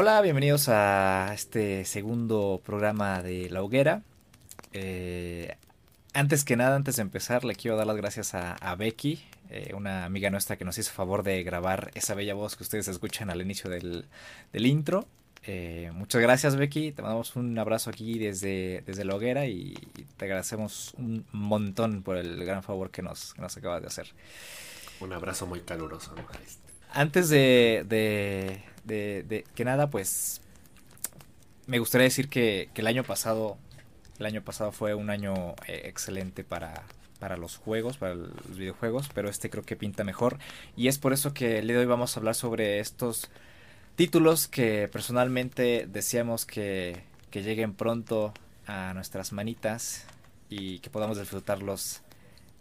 Hola, bienvenidos a este segundo programa de La Hoguera. Eh, antes que nada, antes de empezar, le quiero dar las gracias a, Becky, eh, una amiga nuestra que nos hizo favor de grabar esa bella voz que ustedes escuchan al inicio del, intro. Eh, muchas gracias Becky, te mandamos un abrazo aquí desde, desde la hoguera y, te agradecemos un montón por el gran favor que nos, que nos acabas de hacer. Un abrazo muy caluroso. Antes de, de, que nada, pues me gustaría decir que, el año pasado, el año pasado fue un año eh, excelente para, para los juegos, para los videojuegos, pero este creo que pinta mejor. Y es por eso que el día de hoy vamos a hablar sobre estos títulos que personalmente deseamos que, que lleguen pronto a nuestras manitas y que podamos disfrutarlos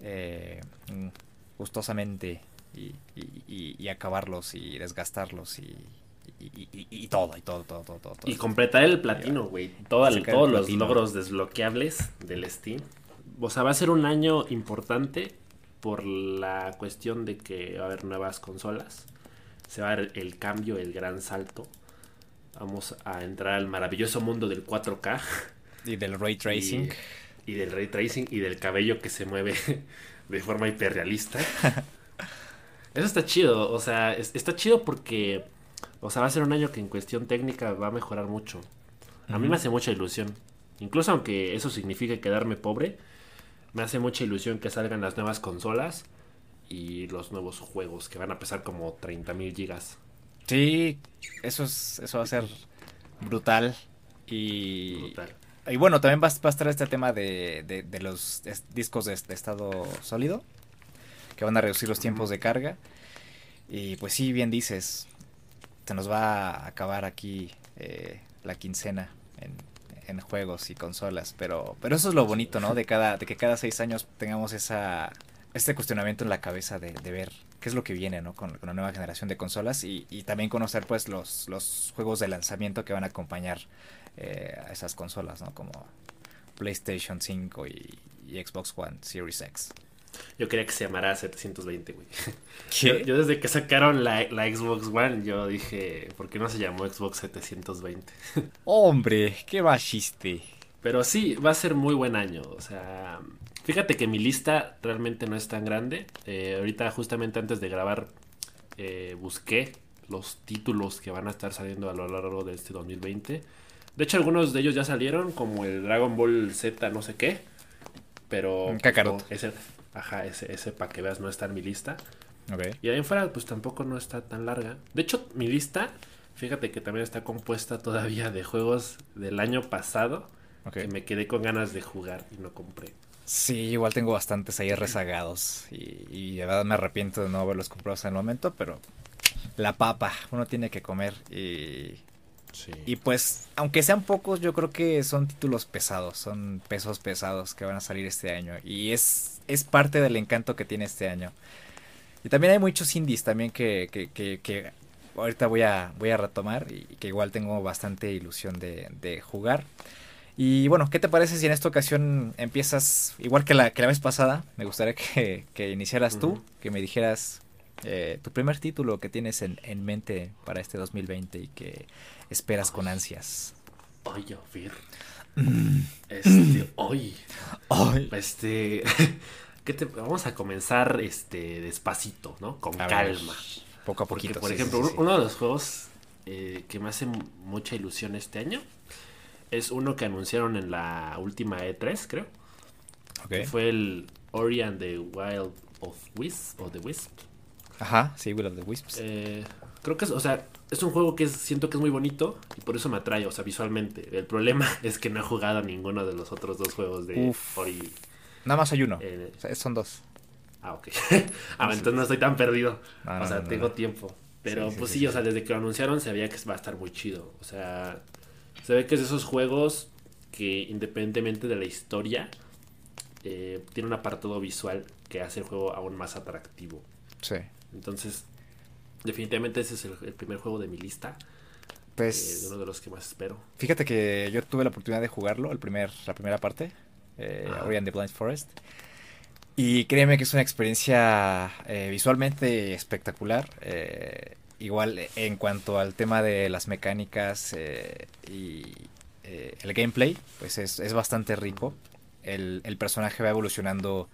eh, gustosamente y, y, acabarlos y desgastarlos y, y, todo, y todo, todo, todo, todo. Y completar el platino, güey. todos los logros desbloqueables del Steam. O sea, va a ser un año importante por la cuestión de que va a haber nuevas consolas. Se va a ver el cambio, el gran salto. Vamos a entrar al maravilloso mundo del 4K. Y del ray tracing. Y, del ray tracing y del cabello que se mueve de forma hiperrealista. Eso está chido, o sea, está chido porque o sea, va a ser un año que en cuestión técnica va a mejorar mucho. A mí me hace mucha ilusión. Incluso aunque eso signifique quedarme pobre, me hace mucha ilusión que salgan las nuevas consolas y los nuevos juegos que van a pesar como 30 mil gigas. Sí, eso, es, eso va a ser brutal. Y, y bueno, también va, a estar este tema de, de, los discos de, de, estado sólido, que van a reducir los tiempos de carga. Y pues sí, bien dices, se nos va a acabar aquí eh, la quincena en, juegos y consolas, pero, pero eso es lo bonito, ¿no? De cada, de que cada seis años tengamos esa, este cuestionamiento en la cabeza de, ver qué es lo que viene, ¿no? Con, la nueva generación de consolas y, también conocer, pues, los, los juegos de lanzamiento que van a acompañar eh, a esas consolas, ¿no? Como PlayStation 5 y Xbox One Series X. Yo quería que se llamara 720, güey. ¿Qué? Yo, desde que sacaron la, Xbox One, yo dije, ¿por qué no se llamó Xbox 720? Hombre, qué chiste. Pero sí, va a ser muy buen año. O sea, fíjate que mi lista realmente no es tan grande. Eh, ahorita, justamente antes de grabar, eh, busqué los títulos que van a estar saliendo a lo largo de este 2020. De hecho, algunos de ellos ya salieron, como el Dragon Ball Z, no sé qué. Pero. Kakarot. ese, Ajá, ese, ese para que veas no está en mi lista. Y ahí en fuera, pues tampoco no está tan larga. De hecho, mi lista, fíjate que también está compuesta todavía de juegos del año pasado. Que me quedé con ganas de jugar y no compré. Sí, igual tengo bastantes ahí rezagados. Y, y de verdad me arrepiento de no haberlos comprado en el momento, pero la papa, uno tiene que comer. Y y pues, aunque sean pocos, yo creo que son títulos pesados, son pesos pesados que van a salir este año. Y es, es parte del encanto que tiene este año. Y también hay muchos indies también que, que, que, ahorita voy a, voy a retomar y que igual tengo bastante ilusión de, de, jugar. Y bueno, ¿qué te parece si en esta ocasión empiezas igual que la, que la vez pasada? Me gustaría que, que iniciaras tú, que me dijeras eh, tu primer título que tienes en, en, mente para este 2020 y que esperas con ansias. Ay, a ver. Este, hoy. Este. te, vamos a comenzar este despacito, ¿no? Con calma. poco a poquito. por ejemplo, uno de los juegos eh, que me hace mucha ilusión este año es uno que anunciaron en la última E3, creo. Que fue el Ori and the Wild of Wisp, o The Wisp. Ajá, sí, Will of the Wisps. Eh, creo que es, o sea, es un juego que siento que es muy bonito y por eso me atrae, o sea, visualmente. El problema es que no he jugado a ninguno de los otros dos juegos de Ori. Nada más hay uno. Eh, son dos. Ah, ok. ah, entonces no estoy tan perdido. o sea, tengo tiempo. Pero pues sí, o sea, desde que lo anunciaron se veía que va a estar muy chido. O sea, se ve que es de esos juegos que independientemente de la historia, eh, tiene un apartado visual que hace el juego aún más atractivo. Sí. Entonces, definitivamente ese es el, primer juego de mi lista. Pues, eh, uno de los que más espero. Fíjate que yo tuve la oportunidad de jugarlo, el primer, la primera parte, eh, Ori and the Blind Forest. Y créeme que es una experiencia eh, visualmente espectacular. Eh, igual en cuanto al tema de las mecánicas y el gameplay, pues es, es bastante rico. El, el, personaje va evolucionando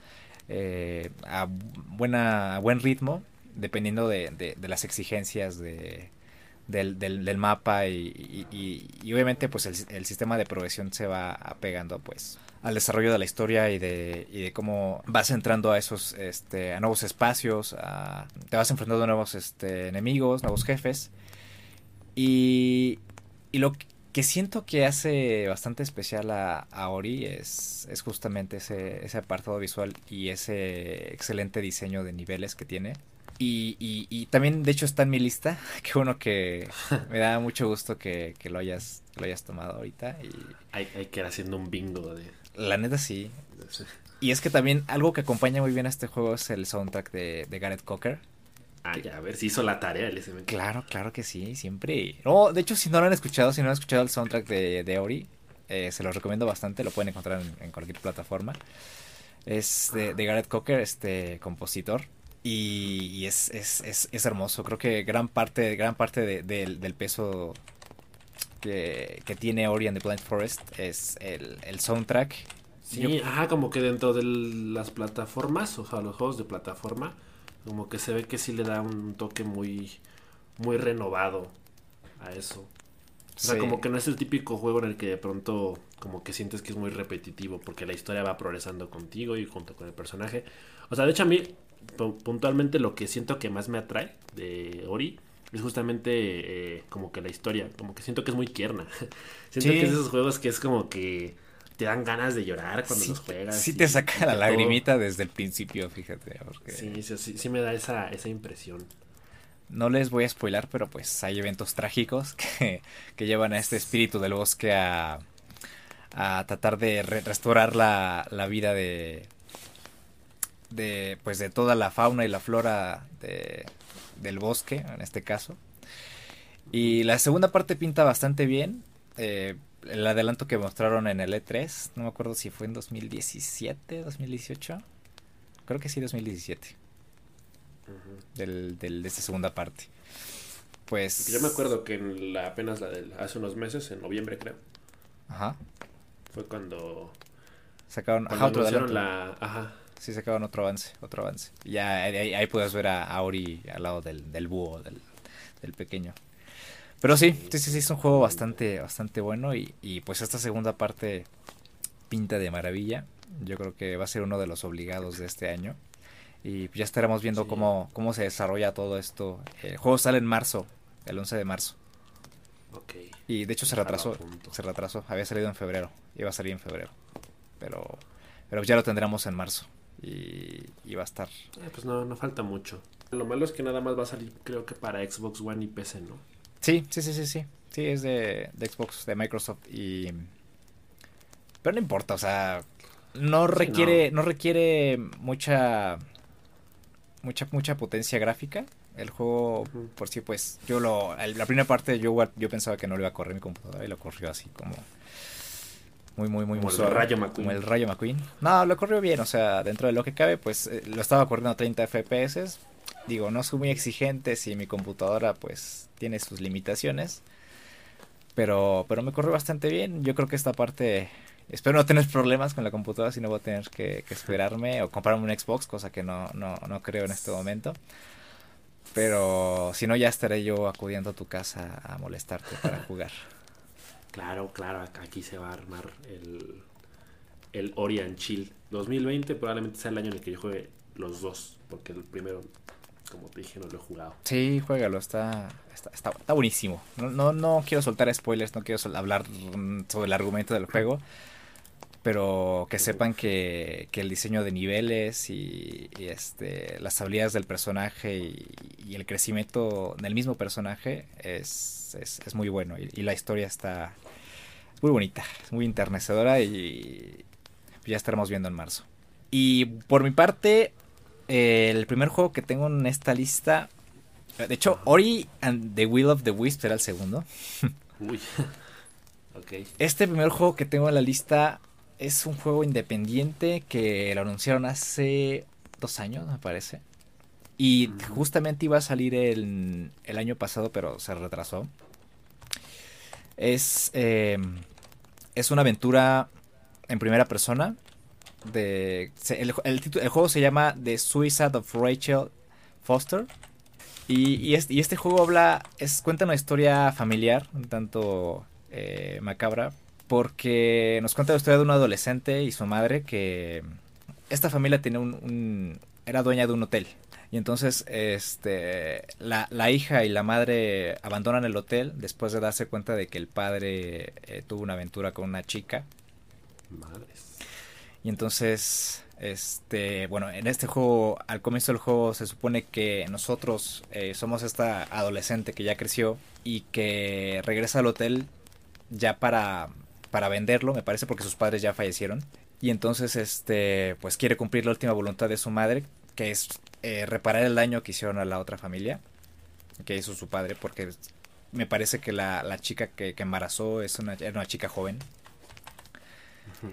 a, buena, a buen ritmo, dependiendo de, de, las exigencias de, del, del, del, mapa y, y, y, obviamente pues el, el, sistema de progresión se va apegando pues al desarrollo de la historia y de, y de cómo vas entrando a esos este, a nuevos espacios a, te vas enfrentando a nuevos este, enemigos nuevos jefes. Y, y lo que siento que hace bastante especial a, a Ori es, es justamente ese, ese apartado visual y ese excelente diseño de niveles que tiene y, y, y, también, de hecho, está en mi lista. Qué bueno que me da mucho gusto que, que lo hayas que lo hayas tomado ahorita. Y... Hay, hay, que ir haciendo un bingo de. La neta sí. sí. Y es que también algo que acompaña muy bien a este juego es el soundtrack de, de Gareth Cocker. Ah, ya, a ver si hizo la tarea el SMK. Claro, claro que sí, siempre. No, de hecho, si no lo han escuchado, si no han escuchado el soundtrack de, de Ori, eh, se lo recomiendo bastante. Lo pueden encontrar en, en cualquier plataforma. Es de, de Gareth Cocker, este compositor y, y es, es, es, es, hermoso. Creo que gran parte, gran parte de, de, del peso que, que, tiene Ori and the Blind Forest es el, el soundtrack. Sí, Yo... ajá, como que dentro de las plataformas, o sea, los juegos de plataforma, como que se ve que sí le da un toque muy, muy renovado a eso. O sea, sí. como que no es el típico juego en el que de pronto como que sientes que es muy repetitivo porque la historia va progresando contigo y junto con el personaje. O sea, de hecho a mí puntualmente lo que siento que más me atrae de Ori es justamente eh, como que la historia, como que siento que es muy tierna. siento sí. que es esos juegos que es como que te dan ganas de llorar cuando sí, los juegas. Sí te saca la lagrimita todo. desde el principio, fíjate. Porque... Sí, sí, sí, me da esa, esa impresión. No les voy a spoilar, pero pues hay eventos trágicos que, que llevan a este espíritu del bosque a, a tratar de re restaurar la, la vida de, de pues de toda la fauna y la flora de, del bosque en este caso. Y la segunda parte pinta bastante bien. Eh, el adelanto que mostraron en el E3 no me acuerdo si fue en 2017 2018 creo que sí 2017 uh -huh. del, del, de esta segunda parte. Pues yo me acuerdo que en la, apenas la de hace unos meses en noviembre creo ajá. fue cuando sacaron cuando ajá, otro adelanto. la ajá sí sacaban otro avance, otro avance. Y ya ahí, ahí puedes ver a, a, Ori al lado del, del búho, del, del, pequeño. Pero sí, sí, sí, sí, es un juego bastante, bastante bueno y, y pues esta segunda parte pinta de maravilla. Yo creo que va a ser uno de los obligados de este año. Y ya estaremos viendo sí. cómo, cómo se desarrolla todo esto. El juego sale en marzo, el 11 de marzo. Okay. Y de hecho se retrasó, se retrasó. Había salido en febrero, iba a salir en febrero. Pero, pero ya lo tendremos en marzo y, y, va a estar. Eh, pues no, no falta mucho. Lo malo es que nada más va a salir, creo que para Xbox One y PC, ¿no? Sí, sí, sí, sí, sí. Sí, es de, de Xbox, de Microsoft y. Pero no importa, o sea, no requiere, sí, no. no. requiere mucha, mucha, mucha potencia gráfica. El juego uh -huh. por sí, pues, yo lo, la primera parte yo, yo pensaba que no lo iba a correr mi computadora y lo corrió así como muy, muy, muy, como muy el Rayo McQueen. Como el Rayo McQueen. No, lo corrió bien, o sea, dentro de lo que cabe, pues eh, lo estaba corriendo a 30 FPS. Digo, no soy muy exigente si mi computadora, pues, tiene sus limitaciones. Pero, pero me corrió bastante bien. Yo creo que esta parte. Espero no tener problemas con la computadora, si no voy a tener que, que esperarme o comprarme un Xbox, cosa que no, no, no creo en este momento. Pero si no, ya estaré yo acudiendo a tu casa a molestarte para jugar. Claro, claro, aquí se va a armar el, el Orient Chill 2020. Probablemente sea el año en el que yo juegue los dos, porque el primero, como te dije, no lo he jugado. Sí, juégalo, está, está, está, está buenísimo. No, no, no, quiero soltar spoilers, no quiero hablar sobre el argumento del juego, pero que sepan que, que el diseño de niveles y, y, este, las habilidades del personaje y, y, el crecimiento del mismo personaje es, es, es muy bueno y, y la historia está muy bonita, muy enternecedora y ya estaremos viendo en marzo. Y por mi parte, eh, el primer juego que tengo en esta lista, de hecho, Ori and the Will of the Wisp era el segundo. Uy. ok. Este primer juego que tengo en la lista es un juego independiente que lo anunciaron hace dos años, me parece. Y justamente iba a salir el, el año pasado, pero se retrasó. Es, eh, es una aventura en primera persona. De, el, el, el, juego se llama The Suicide of Rachel Foster. Y, y, este, juego habla, es, cuenta una historia familiar, un tanto eh, macabra, porque nos cuenta la historia de un adolescente y su madre que esta familia tiene un era dueña de un hotel. Y entonces este, la, la, hija y la madre abandonan el hotel después de darse cuenta de que el padre eh, tuvo una aventura con una chica. Madres. Y entonces, este, bueno, en este juego, al comienzo del juego se supone que nosotros eh, somos esta adolescente que ya creció y que regresa al hotel ya para, para venderlo, me parece, porque sus padres ya fallecieron. Y entonces, este, pues quiere cumplir la última voluntad de su madre, que es eh, reparar el daño que hicieron a la otra familia, que hizo su padre, porque me parece que la, la chica que, que, embarazó es una, era una chica joven.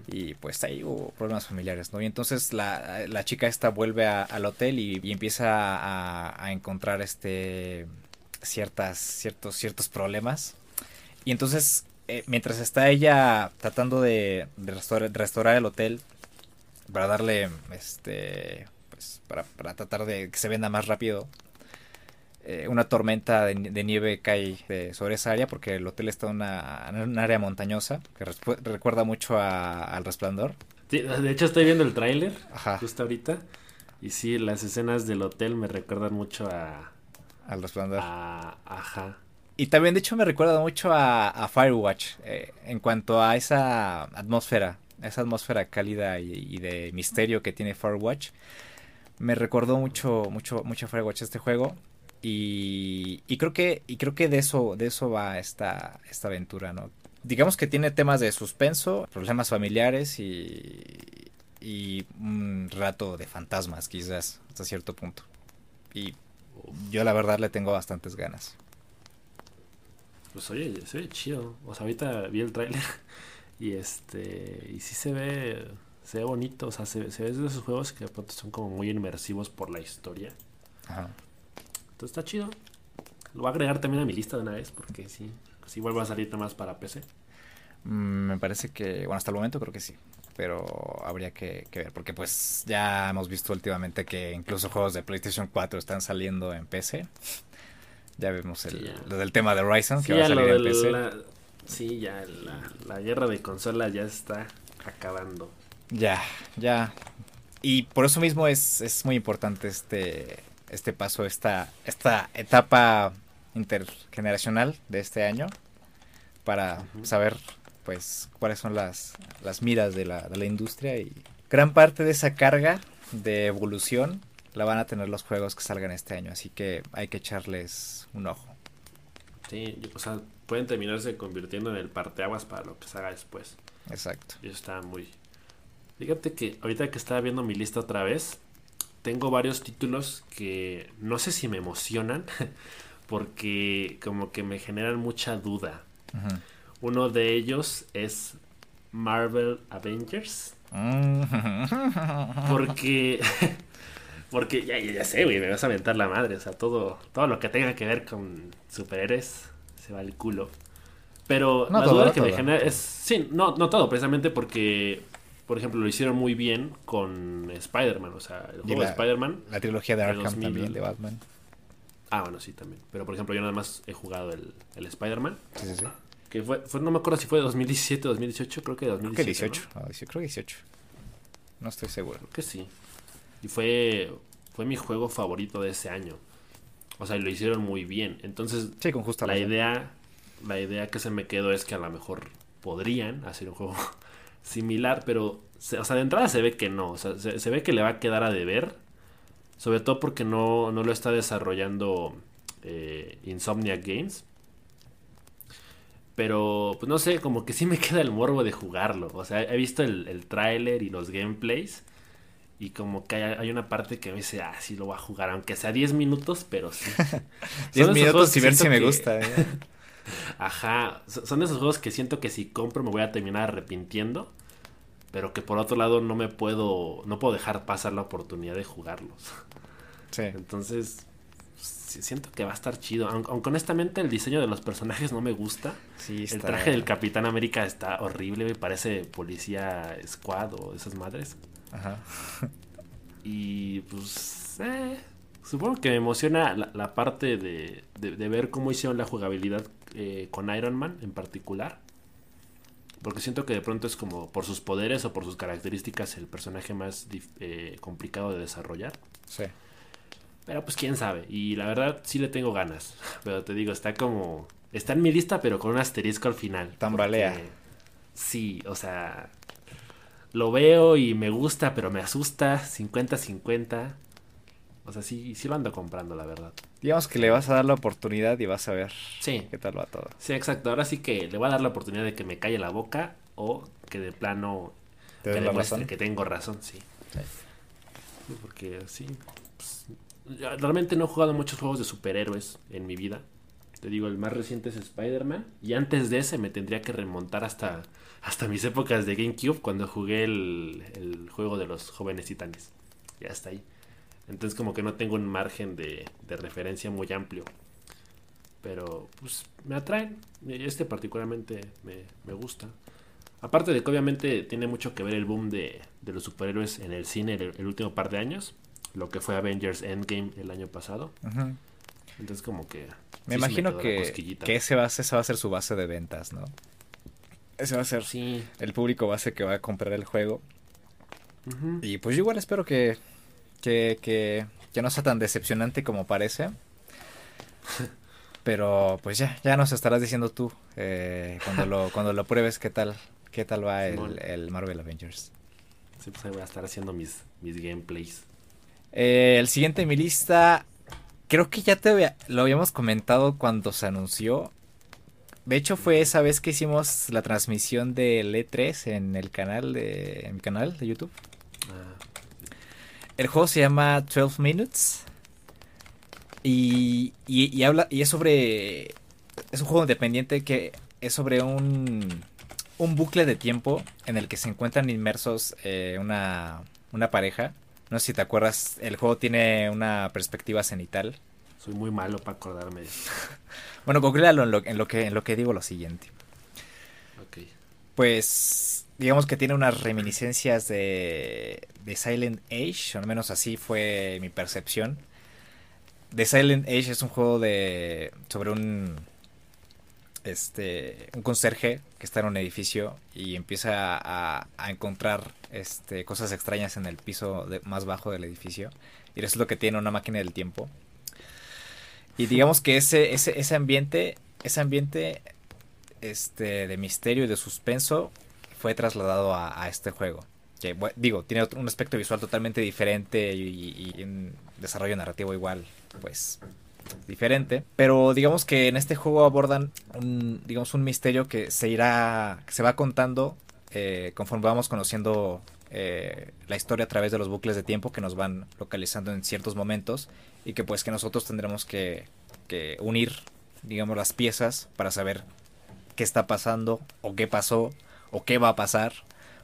Y pues ahí hubo problemas familiares, ¿no? Y entonces la, la chica esta vuelve a, al hotel y, y empieza a, a, encontrar este ciertas, ciertos, ciertos problemas. Y entonces, eh, mientras está ella tratando de, de restaurar, restaurar el hotel para darle este para, para tratar de que se venda más rápido. Eh, una tormenta de, de nieve cae de, sobre esa área porque el hotel está en una, en un área montañosa que recuerda mucho a, al resplandor. Sí, de hecho estoy viendo el tráiler justo ahorita y sí, las escenas del hotel me recuerdan mucho a... Al resplandor. A, ajá. Y también de hecho me recuerda mucho a, a Firewatch eh, en cuanto a esa atmósfera, esa atmósfera cálida y, y de misterio que tiene Firewatch me recordó mucho, mucho, mucho Firewatch este juego. Y, y, creo que, y creo que de eso, de eso va esta, esta aventura, ¿no? Digamos que tiene temas de suspenso, problemas familiares y, y un rato de fantasmas, quizás, hasta cierto punto. Y yo la verdad le tengo bastantes ganas. Pues oye, se ve chido. O sea, ahorita vi el tráiler y este, y sí se ve se ve bonito, o sea, se, se ve de esos juegos que de pronto son como muy inmersivos por la historia. Ajá. Entonces está chido. Lo voy a agregar también a mi lista de una vez, porque sí, si vuelve a salir más para PC. Mm, me parece que, bueno, hasta el momento creo que sí. Pero habría que, que, ver, porque pues ya hemos visto últimamente que incluso juegos de PlayStation 4 están saliendo en PC. Ya vemos el, sí, lo del tema de Horizon, sí, que va a salir en PC. La, sí, ya la, la guerra de consolas ya está acabando. Ya, ya. Y por eso mismo es, es muy importante este, este paso, esta, esta etapa intergeneracional de este año para uh -huh. saber pues cuáles son las, las miras de la, de la industria y gran parte de esa carga de evolución la van a tener los juegos que salgan este año, así que hay que echarles un ojo. Sí, o sea, pueden terminarse convirtiendo en el parteaguas para lo que se haga después. Exacto. Y eso está muy, Fíjate que ahorita que estaba viendo mi lista otra vez, tengo varios títulos que no sé si me emocionan, porque como que me generan mucha duda. Uh -huh. Uno de ellos es Marvel Avengers. porque porque ya, ya, ya sé, güey, me vas a aventar la madre, o sea, todo todo lo que tenga que ver con superhéroes se va al culo. Pero no la todo, duda no que todo. me genera es sí, no no todo, precisamente porque por ejemplo, lo hicieron muy bien con Spider-Man, o sea, el juego la, de Spider-Man. La trilogía de Arkham 2000... también, de Batman. Ah, bueno, sí, también. Pero, por ejemplo, yo nada más he jugado el, el Spider-Man. Sí, sí, sí. Que fue, fue, no me acuerdo si fue de 2017 o 2018, creo que de 2017. Creo que 18, ¿no? creo que 18. No estoy seguro. Creo que sí. Y fue, fue mi juego favorito de ese año. O sea, lo hicieron muy bien. Entonces, sí, con justa la idea, la idea que se me quedó es que a lo mejor podrían hacer un juego similar, pero o sea, de entrada se ve que no, o sea, se, se, ve que le va a quedar a deber, sobre todo porque no, no lo está desarrollando eh, Insomniac Games. Pero, pues no sé, como que sí me queda el morbo de jugarlo. O sea, he visto el, el tráiler y los gameplays. Y como que hay, hay, una parte que me dice, ah, sí lo voy a jugar, aunque sea 10 minutos, pero sí. 10 minutos y ver si me gusta. ¿eh? Ajá, son esos juegos que siento que si compro me voy a terminar arrepintiendo pero que por otro lado no me puedo no puedo dejar pasar la oportunidad de jugarlos. Sí. Entonces, siento que va a estar chido. Aunque, honestamente el diseño de los personajes no me gusta. Sí, El traje del Capitán América está horrible, me parece policía squad o esas madres. Ajá. Y pues, eh, supongo que me emociona la, parte de, ver cómo hicieron la jugabilidad eh, con Iron Man en particular. Porque siento que de pronto es como por sus poderes o por sus características el personaje más eh, complicado de desarrollar. Sí. Pero pues quién sabe. Y la verdad sí le tengo ganas. Pero te digo, está como... Está en mi lista pero con un asterisco al final. Tambalea. Sí, o sea... Lo veo y me gusta pero me asusta. 50-50. O sea, sí, sí lo ando comprando, la verdad. Digamos que le vas a dar la oportunidad y vas a ver sí. qué tal va todo. Sí, exacto. Ahora sí que le voy a dar la oportunidad de que me calle la boca o que de plano ¿Te que demuestre que tengo razón, sí. sí. Porque sí, pues, realmente no he jugado muchos juegos de superhéroes en mi vida. Te digo, el más reciente es Spider-Man. Y antes de ese me tendría que remontar hasta, hasta mis épocas de GameCube cuando jugué el, el juego de los jóvenes titanes. Ya está ahí. Entonces como que no tengo un margen de, de referencia muy amplio. Pero pues me atraen. Este particularmente me, me, gusta. Aparte de que obviamente tiene mucho que ver el boom de, de los superhéroes en el cine el, último par de años. Lo que fue Avengers Endgame el año pasado. Entonces como que... Me imagino que, que ese va, esa va a ser su base de ventas, ¿no? Ese va a ser sí. el público base que va a comprar el juego. Y pues yo igual espero que que, que, que no sea tan decepcionante como parece. Pero pues ya, ya nos estarás diciendo tú eh, cuando lo cuando lo pruebes qué tal qué tal va el, Marvel Avengers. Sí, pues ahí voy a estar haciendo mis, mis gameplays. Eh, el siguiente en mi lista, creo que ya te lo habíamos comentado cuando se anunció. De hecho fue esa vez que hicimos la transmisión del E3 en el canal de en mi canal de YouTube. Ah, el juego se llama 12 Minutes. Y, y, habla. Y es sobre. Es un juego independiente que es sobre un. Un bucle de tiempo en el que se encuentran inmersos eh, una, una pareja. No sé si te acuerdas, el juego tiene una perspectiva cenital. Soy muy malo para acordarme. bueno, googlealo en lo, en lo, que, en lo que digo lo siguiente. Ok. Pues digamos que tiene unas reminiscencias de, de Silent Age, al menos así fue mi percepción. The Silent Age es un juego de sobre un este un conserje que está en un edificio y empieza a, encontrar este cosas extrañas en el piso más bajo del edificio y eso es lo que tiene una máquina del tiempo. Y digamos que ese ese ese ambiente ese ambiente este de misterio y de suspenso fue trasladado a, este juego. Que, digo, tiene un aspecto visual totalmente diferente y, un desarrollo narrativo igual, pues diferente. Pero digamos que en este juego abordan un, digamos, un misterio que se irá, que se va contando eh, conforme vamos conociendo eh, la historia a través de los bucles de tiempo que nos van localizando en ciertos momentos y que pues que nosotros tendremos que, que unir, digamos, las piezas para saber qué está pasando o qué pasó o qué va a pasar.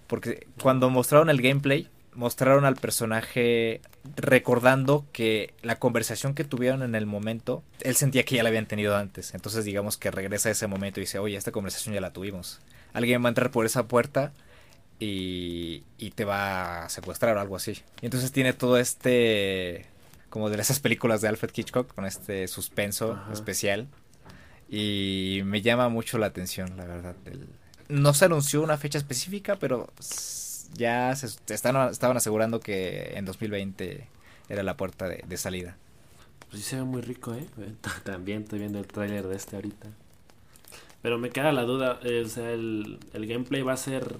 Porque cuando mostraron el gameplay, mostraron al personaje recordando que la conversación que tuvieron en el momento, él sentía que ya la habían tenido antes. Entonces digamos que regresa a ese momento y dice, oye, esta conversación ya la tuvimos. Alguien va a entrar por esa puerta y, y te va a secuestrar o algo así. Y entonces tiene todo este, como de esas películas de Alfred Hitchcock, con este suspenso especial. Y me llama mucho la atención, la verdad, el, no se anunció una fecha específica, pero ya se estaban, estaban asegurando que en 2020 era la puerta de, salida. Pues sí se ve muy rico, ¿eh? También estoy viendo el tráiler de este ahorita. Pero me queda la duda, eh, o sea, el, gameplay va a ser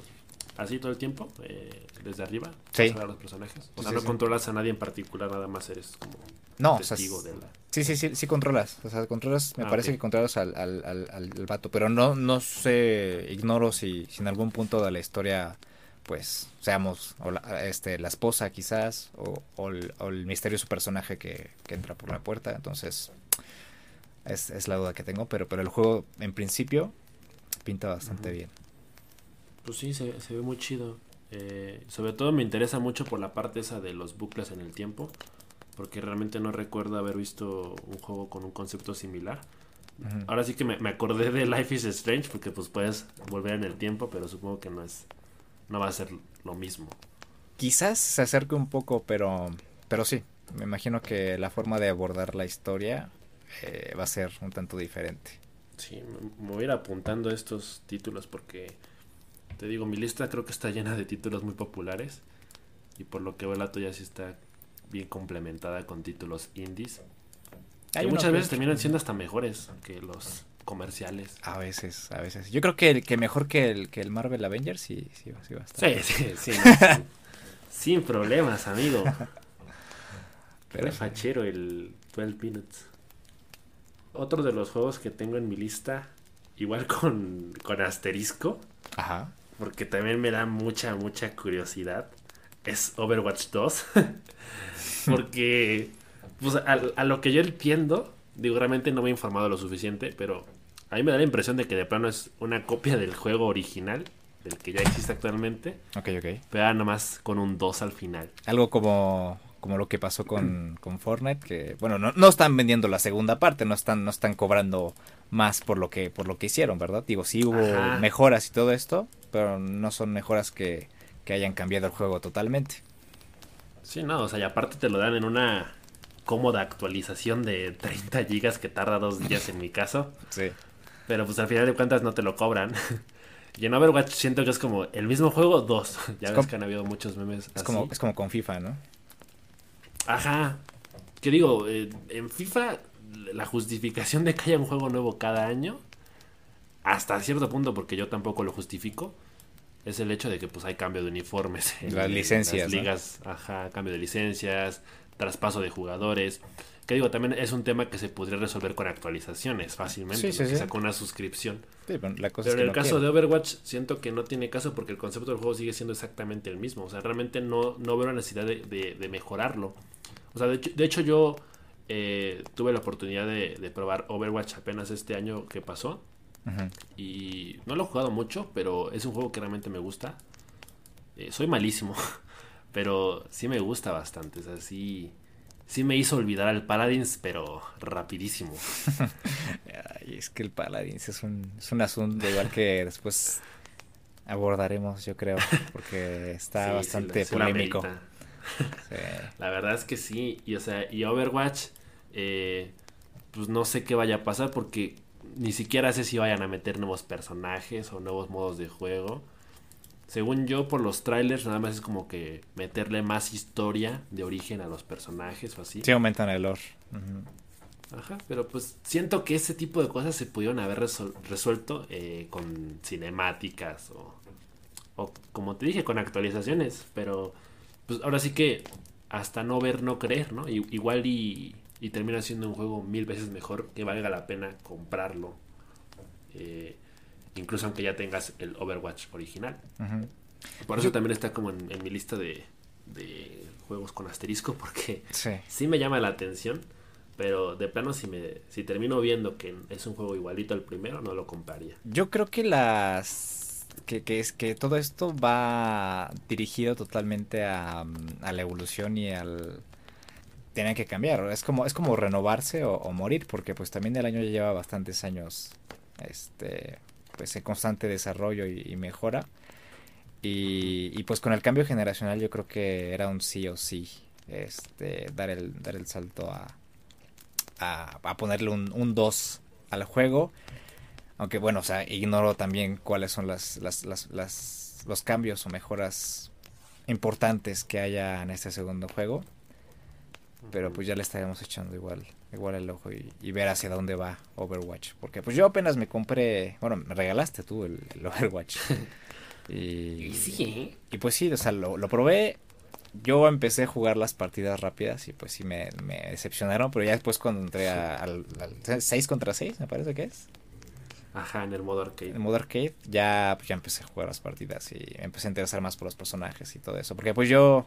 así todo el tiempo, eh, desde arriba, sí. a los personajes. O sea, no controlas a nadie en particular, nada más eres como no, testigo de la... Sí, sí, sí, sí controlas. O sea, controlas, me ah, parece que controlas al, al, al, al, vato, pero no, no sé, ignoro si, si en algún punto de la historia, pues, seamos o la, este, la esposa quizás, o, o, el, o el misterioso personaje que, que, entra por la puerta. Entonces, es, es la duda que tengo, pero, pero el juego en principio pinta bastante bien. Pues sí, se, se ve muy chido. Eh, sobre todo me interesa mucho por la parte esa de los bucles en el tiempo porque realmente no recuerdo haber visto un juego con un concepto similar. Ahora sí que me, me, acordé de Life is Strange porque pues puedes volver en el tiempo, pero supongo que no es no va a ser lo mismo. Quizás se acerque un poco, pero pero sí, me imagino que la forma de abordar la historia eh, va a ser un tanto diferente. Sí, me voy a ir apuntando estos títulos porque te digo, mi lista creo que está llena de títulos muy populares y por lo que veo la tuya sí está bien complementada con títulos indies. que muchas veces terminan siendo hasta mejores que los comerciales. A veces, a veces. Yo creo que, el, que mejor que el, que el Marvel Avengers sí, sí, sí va a estar. Sí, sí, sí. sin problemas, amigo. Pero fachero el 12 Minutes. Otro de los juegos que tengo en mi lista, igual con, con asterisco. Ajá. Porque también me da mucha, mucha curiosidad. Es Overwatch 2. porque, pues, a, lo que yo entiendo, digo, realmente no me he informado lo suficiente, pero a mí me da la impresión de que de plano es una copia del juego original, del que ya existe actualmente. Ok, ok. Pero nomás con un 2 al final. Algo como como lo que pasó con, con Fortnite, que bueno, no, no, están vendiendo la segunda parte, no están, no están cobrando más por lo que, por lo que hicieron, ¿verdad? Digo, sí hubo mejoras y todo esto, pero no son mejoras que, que hayan cambiado el juego totalmente. Sí, no, o sea, y aparte te lo dan en una cómoda actualización de 30 gigas que tarda dos días en mi caso. Sí. Pero pues al final de cuentas no te lo cobran. y en Overwatch siento que es como el mismo juego, dos. Ya ves que han habido muchos memes. Es, Como, es como con FIFA, ¿no? Ajá. Que digo, eh, en FIFA la justificación de que haya un juego nuevo cada año, hasta cierto punto, porque yo tampoco lo justifico, es el hecho de que pues hay cambio de uniformes en las licencias, ligas, ajá, cambio de licencias, traspaso de jugadores. Que digo, también es un tema que se podría resolver con actualizaciones fácilmente, sí, sí, con una suscripción. pero, en el caso de Overwatch siento que no tiene caso porque el concepto del juego sigue siendo exactamente el mismo. O sea, realmente no, no veo la necesidad de mejorarlo. O sea, de hecho, yo eh, tuve la oportunidad de, probar Overwatch apenas este año que pasó. Y no lo he jugado mucho, pero es un juego que realmente me gusta. Eh, soy malísimo, pero sí me gusta bastante. O sea, sí, me hizo olvidar al Paladins, pero rapidísimo. Ay, es que el Paladins es un, es un asunto igual que después abordaremos, yo creo, porque está bastante polémico. La verdad es que sí. Y o sea, y Overwatch, eh, pues no sé qué vaya a pasar porque ni siquiera sé si vayan a meter nuevos personajes o nuevos modos de juego. Según yo, por los trailers, nada más es como que meterle más historia de origen a los personajes o así. Sí, aumentan el lore. Ajá, pero pues siento que ese tipo de cosas se pudieron haber resuelto eh, con cinemáticas o, o, como te dije, con actualizaciones. Pero pues ahora sí que hasta no ver, no creer, ¿no? igual y, y termina siendo un juego mil veces mejor que valga la pena comprarlo. Eh, incluso aunque ya tengas el Overwatch original. Por eso también está como en, mi lista de, de, juegos con asterisco, porque sí. me llama la atención. Pero de plano, si me si termino viendo que es un juego igualito al primero, no lo compraría. Yo creo que las que, que, es que todo esto va dirigido totalmente a, a la evolución y al tienen que cambiar es como es como renovarse o, morir porque pues también el año ya lleva bastantes años este pues en constante desarrollo y, mejora y, pues con el cambio generacional yo creo que era un sí o sí este dar el dar el salto a a, a ponerle un 2 al juego aunque bueno, o sea, ignoro también cuáles son las, las, los cambios o mejoras importantes que haya en este segundo juego. Pero pues ya le estaremos echando igual, igual el ojo y, ver hacia dónde va Overwatch. Porque pues yo apenas me compré, bueno, me regalaste tú el, Overwatch. y, sí, ¿eh? y pues sí, o sea, lo, lo probé, yo empecé a jugar las partidas rápidas y pues sí me, me decepcionaron, pero ya después cuando entré al, al 6 contra 6, me parece que es. Ajá, en el modo arcade. En el modo arcade ya, pues, ya empecé a jugar las partidas y empecé a interesar más por los personajes y todo eso. Porque pues yo,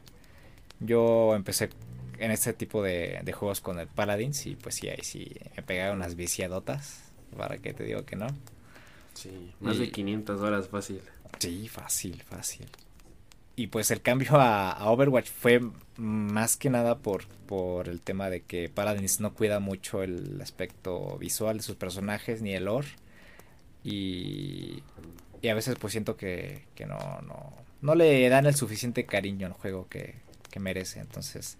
yo empecé en este tipo de, de juegos con el Paladins y pues sí, ahí sí me pegaron unas viciadotas. Para que te digo que no. Sí, más de 500 horas fácil. Sí, fácil, fácil. y pues el cambio a, Overwatch fue más que nada por, por el tema de que Paladins no cuida mucho el aspecto visual de sus personajes ni el lore. Y, y a veces pues siento que, que no, no, no le dan el suficiente cariño al juego que, que merece. Entonces,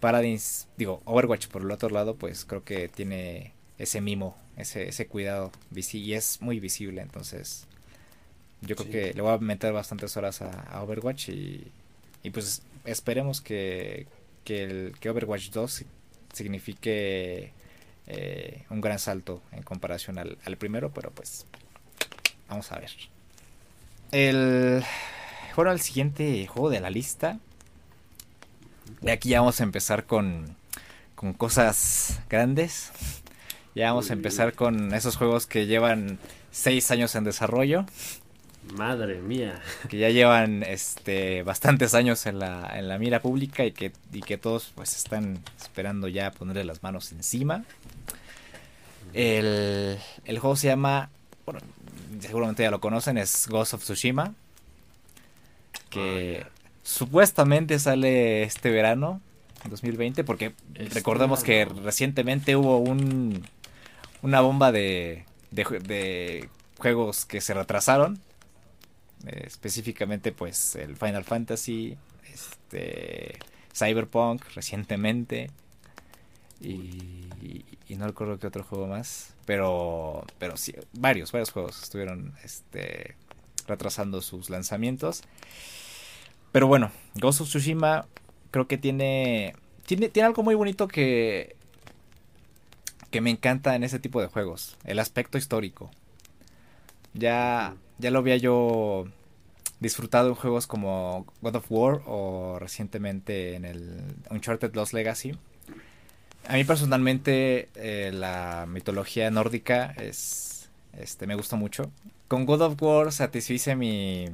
Paladins, digo, Overwatch por el otro lado, pues creo que tiene ese mimo, ese, ese cuidado y es muy visible. Entonces, yo creo que le voy a meter bastantes horas a, Overwatch y, y, pues esperemos que, que, el, que Overwatch 2 signifique eh, un gran salto en comparación al, primero, pero pues vamos a ver. El, bueno, el siguiente juego de la lista. De aquí ya vamos a empezar con, con cosas grandes. Ya vamos a empezar con esos juegos que llevan 6 años en desarrollo. Madre mía. Que ya llevan este bastantes años en la, en la mira pública y que, y que todos pues están esperando ya ponerle las manos encima. El, el juego se llama, bueno, seguramente ya lo conocen, es Ghost of Tsushima. Que supuestamente sale este verano, 2020, porque recordemos que recientemente hubo un, una bomba de, de, de juegos que se retrasaron. Eh, específicamente pues el Final Fantasy, este, Cyberpunk recientemente. Y, y, no recuerdo qué otro juego más, pero pero sí, varios varios juegos estuvieron este retrasando sus lanzamientos. Pero bueno, Ghost of Tsushima creo que tiene tiene tiene algo muy bonito que que me encanta en ese tipo de juegos, el aspecto histórico. Ya ya lo había yo disfrutado en juegos como God of War o recientemente en el Uncharted Lost Legacy. A mí personalmente eh, la mitología nórdica es este me gusta mucho. Con God of War satisfice mi,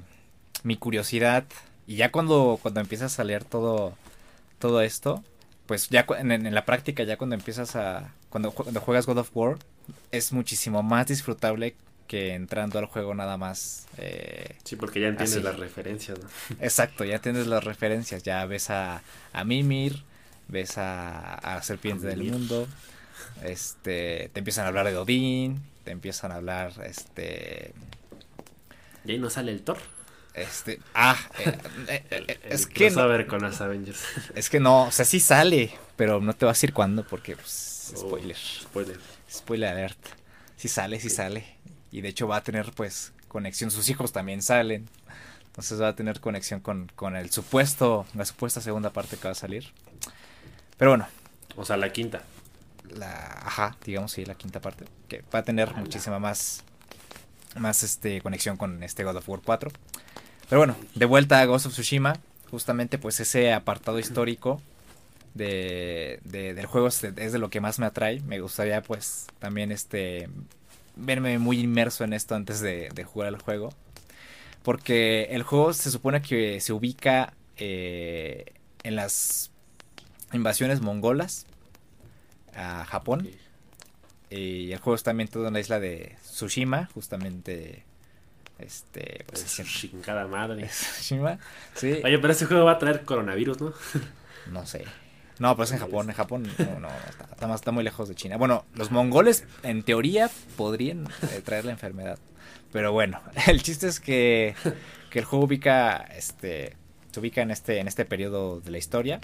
mi curiosidad y ya cuando cuando empiezas a leer todo todo esto, pues ya en, en la práctica ya cuando empiezas a cuando, cuando juegas God of War es muchísimo más disfrutable que entrando al juego nada más. Eh, sí, porque ya entiendes las referencias, Exacto, ya tienes las referencias, ya ves a, a Mimir, ves a, a Serpiente del Mundo, este, te empiezan a hablar de Odín, te empiezan a hablar, este... Y ahí no sale el Thor. Este, ah, eh, eh, es que no, a ver con las Avengers. Es que no, o sea, sí sale, pero no te vas a decir cuándo porque, pues, oh, spoiler. spoiler. Spoiler alert. Sí sale, sí sale. Y de hecho va a tener pues conexión, sus hijos también salen. Entonces va a tener conexión con, con el supuesto, la supuesta segunda parte que va a salir. Pero bueno. O sea, la quinta. La, ajá, digamos sí, la quinta parte. Que va a tener muchísima más, más este, conexión con este God of War 4. Pero bueno, de vuelta a Ghost of Tsushima. Justamente pues ese apartado histórico de, de, del juego es de, lo que más me atrae. Me gustaría pues también este verme muy inmerso en esto antes de, jugar al juego. Porque el juego se supone que se ubica eh, en las invasiones mongolas a Japón. Y el juego está ambientado en la isla de Tsushima, justamente. Este. Pues, chingada madre. Sí. Oye, pero ese juego va a traer coronavirus, ¿no? no sé. No, pues en Japón, en Japón no, no está, está, muy lejos de China. Bueno, los mongoles en teoría podrían eh, traer la enfermedad. Pero bueno, el chiste es que, que el juego ubica, este, se ubica en este, en este periodo de la historia.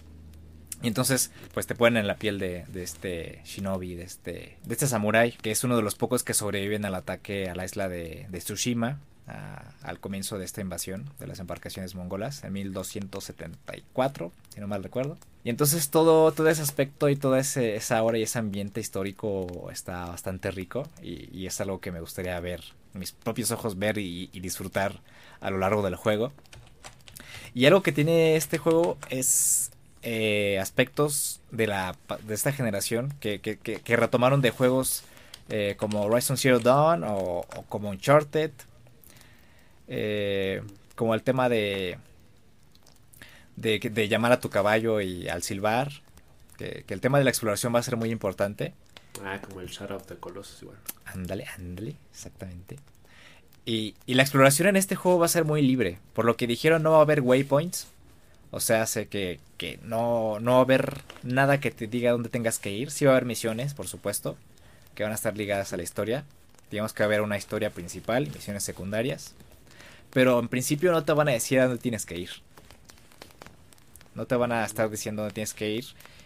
Y entonces, pues te ponen en la piel de, de, este shinobi, de este, de este samurai, que es uno de los pocos que sobreviven al ataque a la isla de, de Tsushima, al comienzo de esta invasión de las embarcaciones mongolas, en 1274, si no mal recuerdo. Y entonces todo, todo ese aspecto y toda ese, esa hora y ese ambiente histórico está bastante rico y, es algo que me gustaría ver, mis propios ojos ver y, disfrutar a lo largo del juego. Y algo que tiene este juego es eh, aspectos de, la, de esta generación que, que, retomaron de juegos eh, como Horizon Zero Dawn o, o como Uncharted. Eh, como el tema de de, llamar a tu caballo y al silbar. Que, el tema de la exploración va a ser muy importante. Ah, como el Shadow of the Colossus igual. Ándale, ándale, exactamente. Y, y, la exploración en este juego va a ser muy libre. Por lo que dijeron, no va a haber waypoints. O sea, hace que, que no, no va a haber nada que te diga dónde tengas que ir. Sí va a haber misiones, por supuesto, que van a estar ligadas a la historia. Digamos que va a haber una historia principal y misiones secundarias. Pero en principio no te van a decir a dónde tienes que ir. No te van a estar diciendo dónde tienes que ir.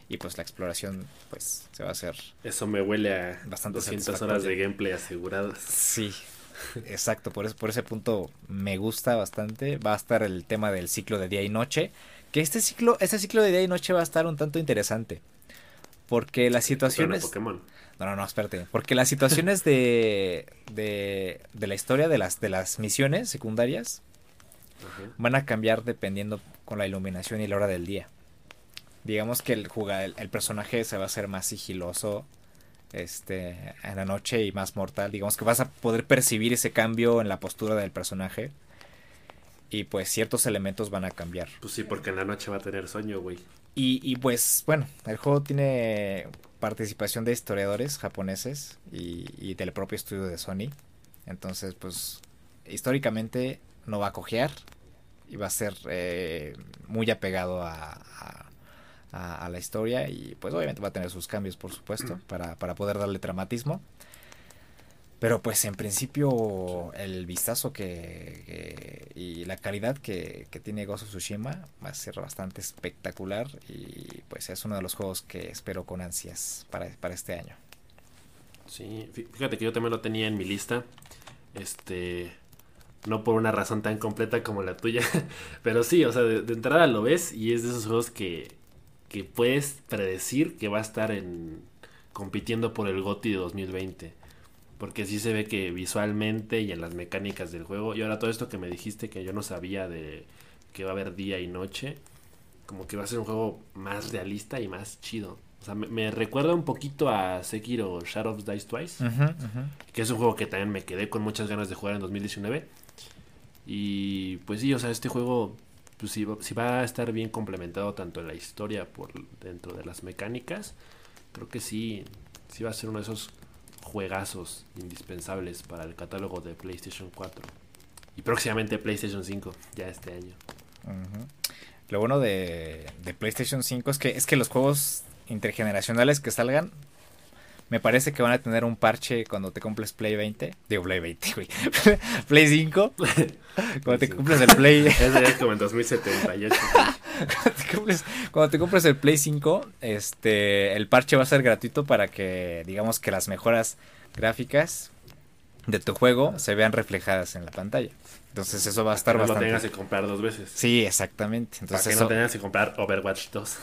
Y pues la exploración pues se va a hacer... Eso me huele a bastante 200 horas de gameplay aseguradas. Sí, exacto. Por, eso, por ese punto me gusta bastante. Va a estar el tema del ciclo de día y noche. Que este ciclo, este ciclo de día y noche va a estar un tanto interesante. Porque las situaciones... Pokémon. No, no, no, espérate. Porque las situaciones de, de, de la historia de las, de las misiones secundarias van a cambiar dependiendo con la iluminación y la hora del día. Digamos que el, el, el personaje se va a hacer más sigiloso este, en la noche y más mortal. Digamos que vas a poder percibir ese cambio en la postura del personaje. Y pues ciertos elementos van a cambiar. Pues sí, porque en la noche va a tener sueño, güey. Y, y pues bueno, el juego tiene participación de historiadores japoneses y, y, del propio estudio de Sony. Entonces, pues históricamente no va a cojear y va a ser eh, muy apegado a, a, a, la historia y pues obviamente va a tener sus cambios, por supuesto, para, para poder darle dramatismo. Pero pues en principio el vistazo que, y la calidad que, que, tiene of Tsushima va a ser bastante espectacular y pues es uno de los juegos que espero con ansias para, para este año. Sí, fíjate que yo también lo tenía en mi lista. Este, no por una razón tan completa como la tuya, pero sí, o sea, de, entrada lo ves y es de esos juegos que, que puedes predecir que va a estar en compitiendo por el GOTY de 2020 porque sí se ve que visualmente y en las mecánicas del juego, y ahora todo esto que me dijiste que yo no sabía de que va a haber día y noche, como que va a ser un juego más realista y más chido. O sea, me, me recuerda un poquito a Sekiro Shadows Dice Twice, uh -huh, uh -huh. que es un juego que también me quedé con muchas ganas de jugar en 2019. Y pues sí, o sea, este juego pues sí, sí va a estar bien complementado tanto en la historia por dentro de las mecánicas. Creo que sí, sí va a ser uno de esos juegazos indispensables para el catálogo de PlayStation 4 y próximamente PlayStation 5 ya este año. Lo bueno de, de, PlayStation 5 es que es que los juegos intergeneracionales que salgan me parece que van a tener un parche cuando te compres Play 20. Digo Play 20, güey. Play 5. cuando te compres el Play. Ese es como en 2078. cuando, te compres, cuando te compres el Play 5, este, el parche va a ser gratuito para que, digamos, que las mejoras gráficas de tu juego se vean reflejadas en la pantalla. Entonces eso va a estar no bastante. lo tengas que comprar dos veces. Sí, exactamente. Entonces para que eso... no tengas que comprar Overwatch 2.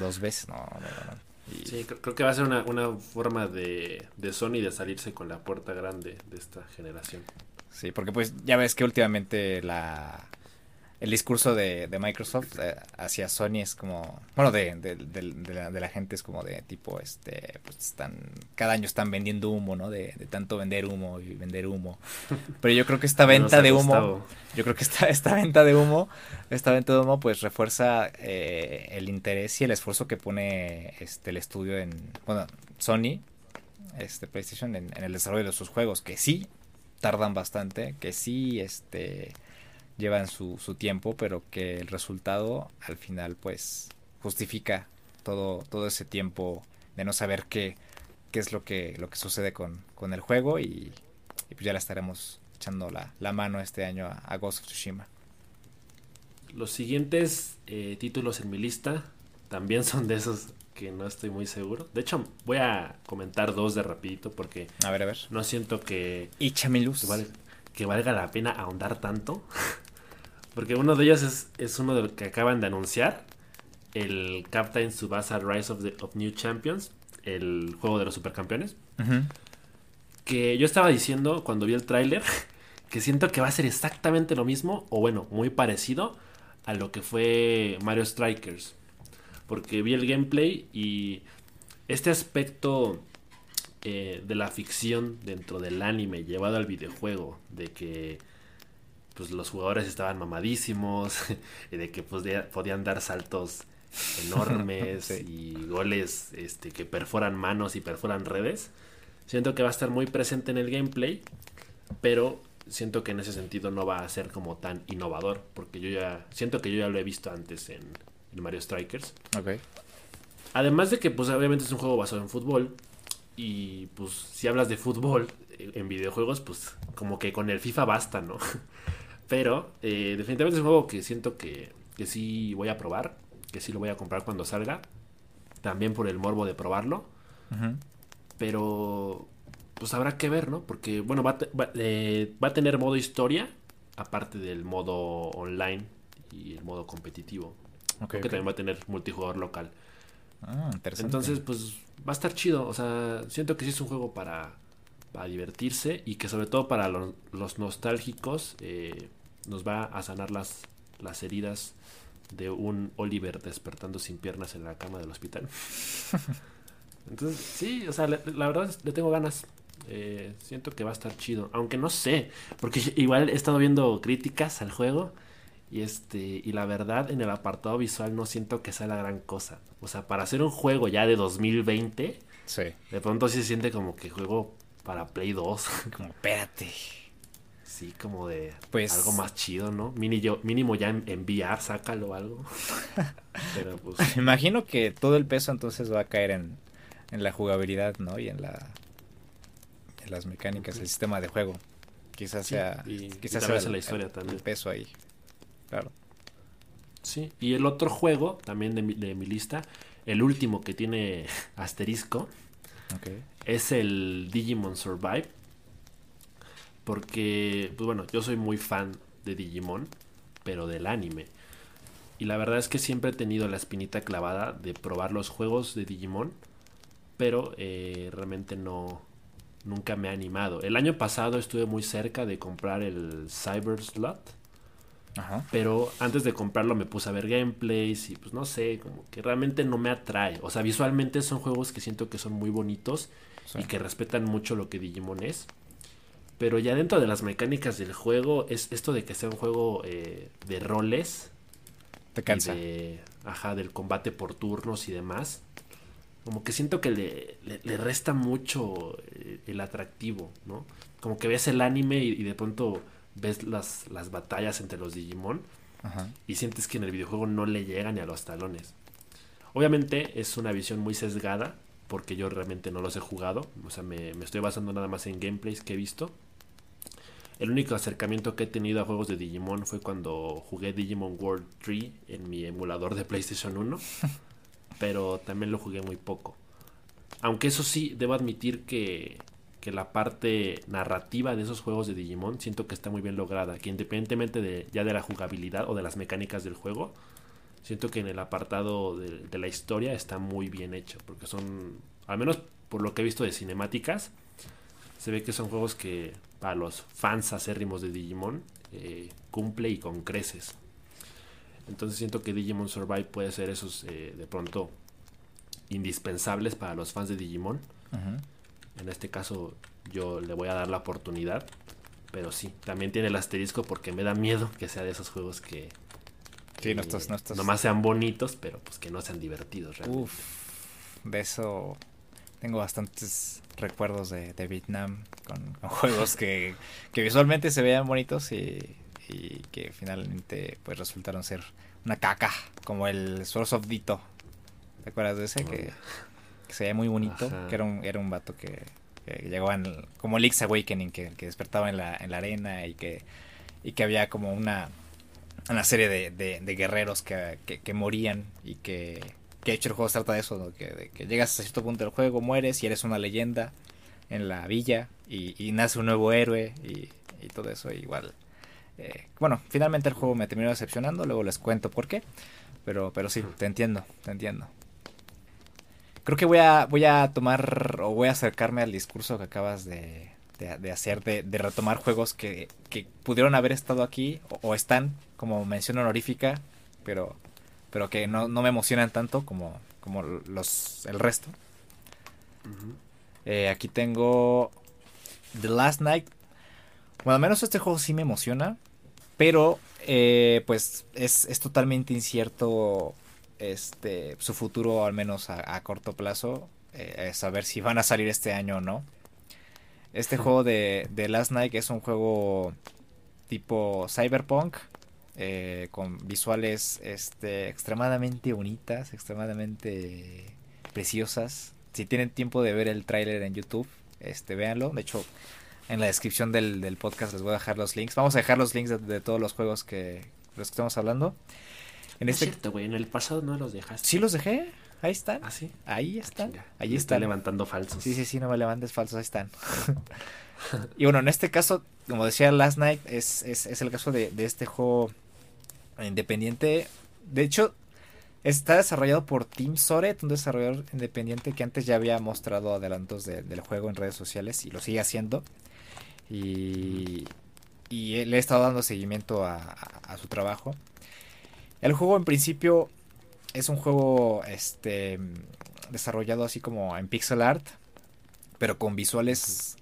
Dos veces, no, no, no. Y... Sí, creo que va a ser una, una forma de, de, Sony de salirse con la puerta grande de esta generación. Sí, porque pues ya ves que últimamente la el discurso de, de Microsoft eh, hacia Sony es como bueno de, de, de, la, de la gente es como de tipo este pues están cada año están vendiendo humo no de, tanto vender humo y vender humo. Pero yo creo que esta venta de humo yo creo que esta esta venta de humo esta venta de humo pues refuerza eh, el interés y el esfuerzo que pone este el estudio en bueno Sony este PlayStation en, en el desarrollo de sus juegos que sí tardan bastante que sí este llevan su, su tiempo, pero que el resultado al final pues justifica todo, todo ese tiempo de no saber qué, qué es lo que, lo que sucede con, con el juego y, y, pues ya le estaremos echando la, la mano este año a, a, Ghost of Tsushima. Los siguientes eh, títulos en mi lista también son de esos que no estoy muy seguro. De hecho, voy a comentar dos de rapidito porque a ver, a ver. no siento que, Échame luz. que, valga, que valga la pena ahondar tanto. Porque uno de ellos es, es uno de los que acaban de anunciar. El Captain Subasa Rise of, the, of New Champions. El juego de los supercampeones. Uh -huh. Que yo estaba diciendo cuando vi el tráiler. Que siento que va a ser exactamente lo mismo. O bueno, muy parecido. A lo que fue Mario Strikers. Porque vi el gameplay y este aspecto eh, de la ficción dentro del anime llevado al videojuego. De que pues los jugadores estaban mamadísimos y de que pues, de, podían dar saltos enormes sí. y goles este, que perforan manos y perforan redes. Siento que va a estar muy presente en el gameplay, pero siento que en ese sentido no va a ser como tan innovador, porque yo ya siento que yo ya lo he visto antes en, Mario Strikers. Además de que pues obviamente es un juego basado en fútbol y pues si hablas de fútbol en videojuegos pues como que con el FIFA basta, ¿no? Pero eh, definitivamente es un juego que siento que, que sí voy a probar, que sí lo voy a comprar cuando salga, también por el morbo de probarlo. Pero pues habrá que ver, ¿no? Porque, bueno, va, eh, va, a tener modo historia, aparte del modo online y el modo competitivo. que también va a tener multijugador local. Ah, interesante. Entonces, pues va a estar chido. O sea, siento que sí es un juego para, para divertirse y que sobre todo para los, nostálgicos eh, nos va a sanar las, las heridas de un Oliver despertando sin piernas en la cama del hospital. Entonces, sí, o sea, la, verdad le tengo ganas. Eh, siento que va a estar chido. Aunque no sé, porque igual he estado viendo críticas al juego. Y este, y la verdad, en el apartado visual no siento que sea la gran cosa. O sea, para hacer un juego ya de 2020, sí. de pronto sí se siente como que juego para Play 2. Como, espérate. Sí, como de pues, algo más chido, ¿no? mínimo ya en, enviar, sácalo algo. Pero pues. Imagino que todo el peso entonces va a caer en, en la jugabilidad, ¿no? Y en la en las mecánicas, el sistema de juego. Quizás sea y, quizás sea la historia también. El peso ahí. Claro. Sí, y el otro juego también de mi, de mi lista, el último que tiene asterisco, es el Digimon Survive. Porque, pues bueno, yo soy muy fan de Digimon, pero del anime. Y la verdad es que siempre he tenido la espinita clavada de probar los juegos de Digimon, pero eh, realmente no, nunca me ha animado. El año pasado estuve muy cerca de comprar el Cyber Slot. Pero antes de comprarlo me puse a ver gameplays y pues no sé, como que realmente no me atrae. O sea, visualmente son juegos que siento que son muy bonitos y que respetan mucho lo que Digimon es. Pero ya dentro de las mecánicas del juego, es esto de que sea un juego eh, de roles. Te cansa. ajá, del combate por turnos y demás como que siento que le, resta mucho eh, el atractivo, ¿no? Como que ves el anime y, de pronto ves las, las, batallas entre los Digimon y sientes que en el videojuego no le llega ni a los talones. Obviamente es una visión muy sesgada porque yo realmente no los he jugado, o sea, me, me estoy basando nada más en gameplays que he visto. El único acercamiento que he tenido a juegos de Digimon fue cuando jugué Digimon World 3 en mi emulador de PlayStation 1. pero también lo jugué muy poco. Aunque eso sí, debo admitir que, que la parte narrativa de esos juegos de Digimon siento que está muy bien lograda, que independientemente de ya de la jugabilidad o de las mecánicas del juego, siento que en el apartado de, la historia está muy bien hecho, porque son, al menos por lo que he visto de cinemáticas, se ve que son juegos que para los fans acérrimos de Digimon eh, cumple y con creces. Entonces siento que Digimon Survive puede ser esos eh, de pronto indispensables para los fans de Digimon. En este caso yo le voy a dar la oportunidad. Pero sí, también tiene el asterisco porque me da miedo que sea de esos juegos que... Sí, no estás... Nomás sean bonitos, pero pues que no sean divertidos realmente. Uf, de eso tengo bastantes recuerdos de, Vietnam con, juegos que, que, visualmente se veían bonitos y y que finalmente pues resultaron ser una caca, como el Source of Dito. ¿Te acuerdas de ese? Que, se veía muy bonito, que era un, era un vato que, llegó en, como Link's Awakening, que, que despertaba en la, en la arena y que, y que había como una, una serie de, de, guerreros que, que, morían y que, que de hecho el juego trata de eso, que, que llegas a cierto punto del juego, mueres y eres una leyenda en la villa y, y nace un nuevo héroe y, y todo eso igual eh, bueno, finalmente el juego me terminó decepcionando, luego les cuento por qué. Pero, pero sí, te entiendo, te entiendo. Creo que voy a, voy a tomar o voy a acercarme al discurso que acabas de, de, hacer, de, de, retomar juegos que, que, pudieron haber estado aquí o, están como mención honorífica, pero, pero que no, no me emocionan tanto como, como los, el resto. Eh, aquí tengo The Last Night bueno, al menos este juego sí me emociona. Pero, eh, pues, es, es, totalmente incierto este su futuro, al menos a, corto plazo. Eh, saber si van a salir este año o no. Este juego de, de Last Night es un juego tipo cyberpunk, eh, con visuales este, extremadamente bonitas, extremadamente preciosas. Si tienen tiempo de ver el tráiler en YouTube, este, véanlo. De hecho, en la descripción del, podcast les voy a dejar los links. Vamos a dejar los links de, todos los juegos que los que estamos hablando. En este... cierto, güey. En el pasado no los dejaste. Sí los dejé. Ahí están. ¿Ah, sí? Ahí están. Ahí están. levantando falsos. Sí, sí, sí, no me levantes falsos. Ahí están. y bueno, en este caso, como decía Last Night, es, es, es el caso de, de este juego independiente. De hecho, está desarrollado por Team Soret, un desarrollador independiente que antes ya había mostrado adelantos del juego en redes sociales y lo sigue haciendo. Y, le he estado dando seguimiento a, su trabajo. El juego en principio es un juego este desarrollado así como en pixel art, pero con visuales.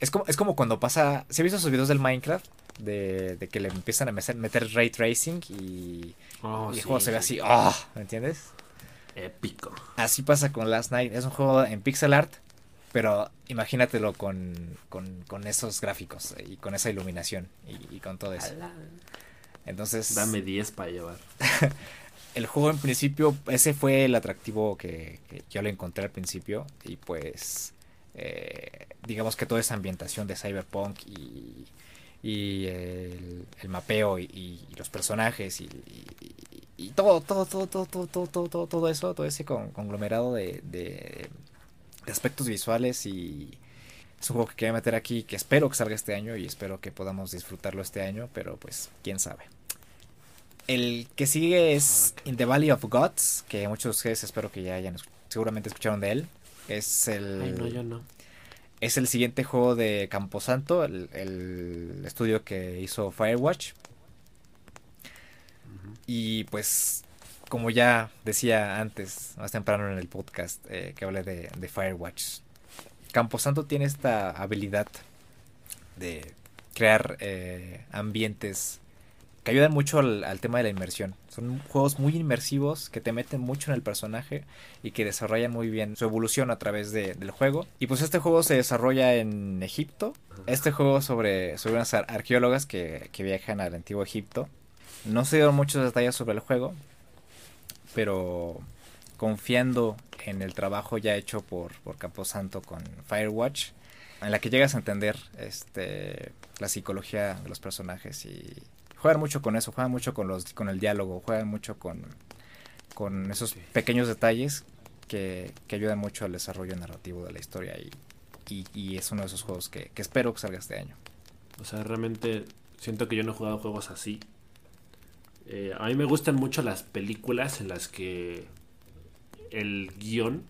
Es como, es como cuando pasa. ¿Se han visto esos videos del Minecraft? De, que le empiezan a meter, ray tracing y, oh, el juego se ve así. ¡Ah! ¿Me entiendes? Épico. Así pasa con Last Night. Es un juego en pixel art, pero imagínatelo con, con, esos gráficos y con esa iluminación y, con todo eso. Entonces. Dame 10 para llevar. el juego en principio, ese fue el atractivo que, yo le encontré al principio. Y pues. Eh, digamos que toda esa ambientación de cyberpunk y, y el, mapeo y, los personajes y, todo, todo, todo, todo, todo, todo, todo, todo eso, todo ese conglomerado de, aspectos visuales y es un juego que quería meter aquí que espero que salga este año y espero que podamos disfrutarlo este año, pero pues quién sabe. El que sigue es In the Valley of Gods, que muchos de ustedes espero que ya hayan seguramente escucharon de él. Es el Es el siguiente juego de Camposanto, el, el estudio que hizo Firewatch. Y pues como ya decía antes, más temprano en el podcast eh, que hablé de, Firewatch, Camposanto tiene esta habilidad de crear eh, ambientes que ayudan mucho al, tema de la inmersión. Son juegos muy inmersivos que te meten mucho en el personaje y que desarrollan muy bien su evolución a través del juego. Y pues este juego se desarrolla en Egipto. Este juego sobre, sobre unas arqueólogas que, que viajan al antiguo Egipto. No se dieron muchos detalles sobre el juego, pero confiando en el trabajo ya hecho por, por Camposanto con Firewatch, en la que llegas a entender este, la psicología de los personajes y juegan mucho con eso, juegan mucho con, los, con el diálogo, juegan mucho con, con esos pequeños detalles que, que, ayudan mucho al desarrollo narrativo de la historia y, y, es uno de esos juegos que, que espero que salga este año. O sea, realmente siento que yo no he jugado juegos así eh, a mí me gustan mucho las películas en las que el guion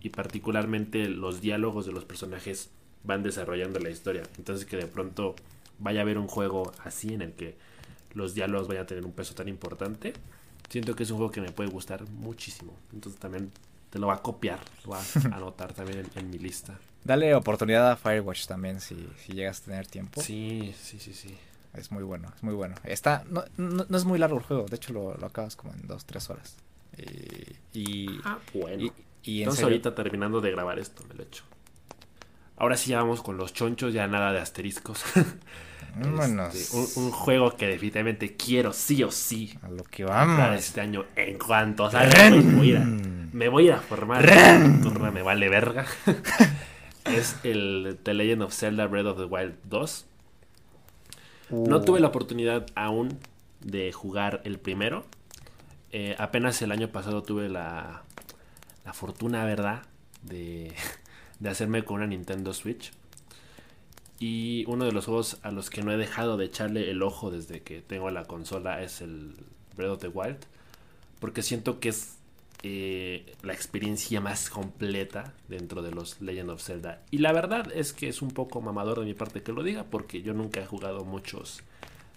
y particularmente los diálogos de los personajes van desarrollando la historia. Entonces que de pronto vaya a haber un juego así en el que los diálogos vayan a tener un peso tan importante. Siento que es un juego que me puede gustar muchísimo. Entonces también te lo va a copiar, lo va a anotar también en, mi lista. Dale oportunidad a Firewatch también si, si llegas a tener tiempo. Sí, sí, sí, sí. Es muy bueno, es muy bueno. Está, no, no, es muy largo el juego, de hecho lo, lo acabas como en dos, tres horas. Y, ah, bueno. Y, Entonces ahorita terminando de grabar esto me lo echo. Ahora sí ya vamos con los chonchos, ya nada de asteriscos. Este, un, juego que definitivamente quiero sí o sí. A lo que vamos. Este año, en cuanto salga, me voy, a ir a, me voy a formar. Me vale verga. es el The Legend of Zelda Breath of the Wild 2. No tuve la oportunidad aún de jugar el primero. Eh, apenas el año pasado tuve la, la fortuna, ¿verdad? De, de hacerme con una Nintendo Switch. Y uno de los juegos a los que no he dejado de echarle el ojo desde que tengo la consola es el Breath of the Wild. Porque siento que es eh, la experiencia más completa dentro de los Legend of Zelda. Y la verdad es que es un poco mamador de mi parte que lo diga, porque yo nunca he jugado muchos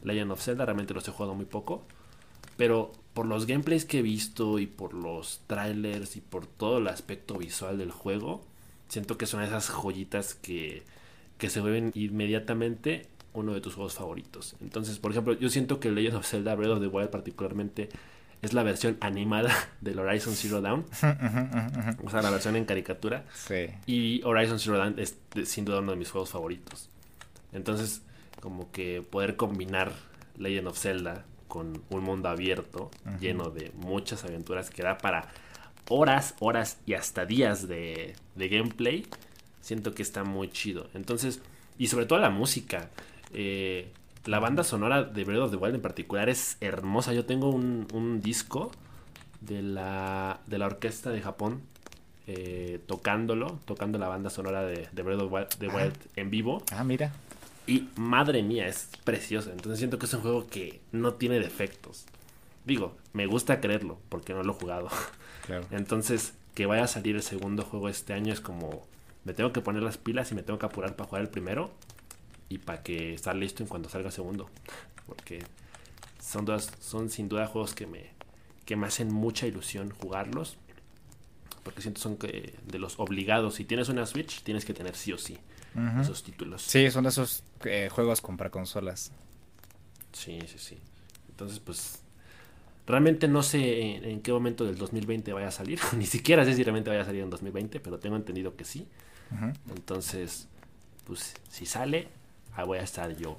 Legend of Zelda, realmente los he jugado muy poco. Pero por los gameplays que he visto y por los trailers y por todo el aspecto visual del juego, siento que son esas joyitas que, que se vuelven inmediatamente uno de tus juegos favoritos. Entonces, por ejemplo, yo siento que Legend of Zelda Breath of the Wild particularmente es la versión animada del Horizon Zero Dawn. o sea, la versión en caricatura. Sí. Y Horizon Zero Dawn es sin duda uno de mis juegos favoritos. Entonces, como que poder combinar Legend of Zelda con un mundo abierto lleno de muchas aventuras que da para horas, horas y hasta días de, de gameplay, siento que está muy chido. Entonces, y sobre todo la música. Eh, la banda sonora de Breath of the Wild en particular es hermosa. Yo tengo un, disco de la, de la orquesta de Japón eh, tocándolo, tocando la banda sonora de, de Breath of the Wild en vivo. Ah, mira. Y madre mía, es preciosa. Entonces siento que es un juego que no tiene defectos. Digo, me gusta creerlo, porque no lo he jugado. Entonces, que vaya a salir el segundo juego este año es como, me tengo que poner las pilas y me tengo que apurar para jugar el primero y para que estar listo en cuanto salga el segundo. Porque son, dos, son sin duda juegos que me, que me hacen mucha ilusión jugarlos. Porque siento son que de los obligados. Si tienes una Switch, tienes que tener sí o sí esos títulos. Sí, son esos eh, juegos para consolas. Sí, sí, sí. Entonces, pues Realmente no sé en, qué momento del 2020 vaya a salir. Ni siquiera sé si realmente vaya a salir en 2020, pero tengo entendido que sí. Entonces, pues si sale, ahí voy a estar yo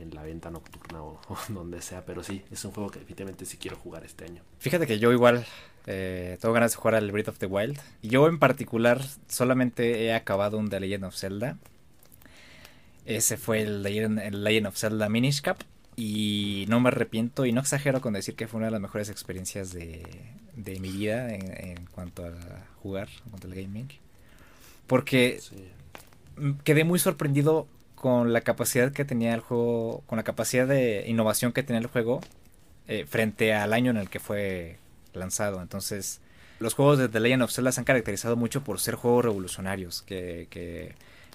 en la venta nocturna o, donde sea. Pero sí, es un juego que definitivamente sí quiero jugar este año. Fíjate que yo igual eh, tengo ganas de jugar al Breath of the Wild. Yo en particular solamente he acabado un The Legend of Zelda. Ese fue el Legend, el Legend of Zelda Minish Cap. Y no me arrepiento y no exagero con decir que fue una de las mejores experiencias de, mi vida en, cuanto a jugar, en cuanto al gaming. Porque quedé muy sorprendido con la capacidad que tenía el juego, con la capacidad de innovación que tenía el juego eh, frente al año en el que fue lanzado. Entonces, los juegos de The Legend of Zelda se han caracterizado mucho por ser juegos revolucionarios, que, que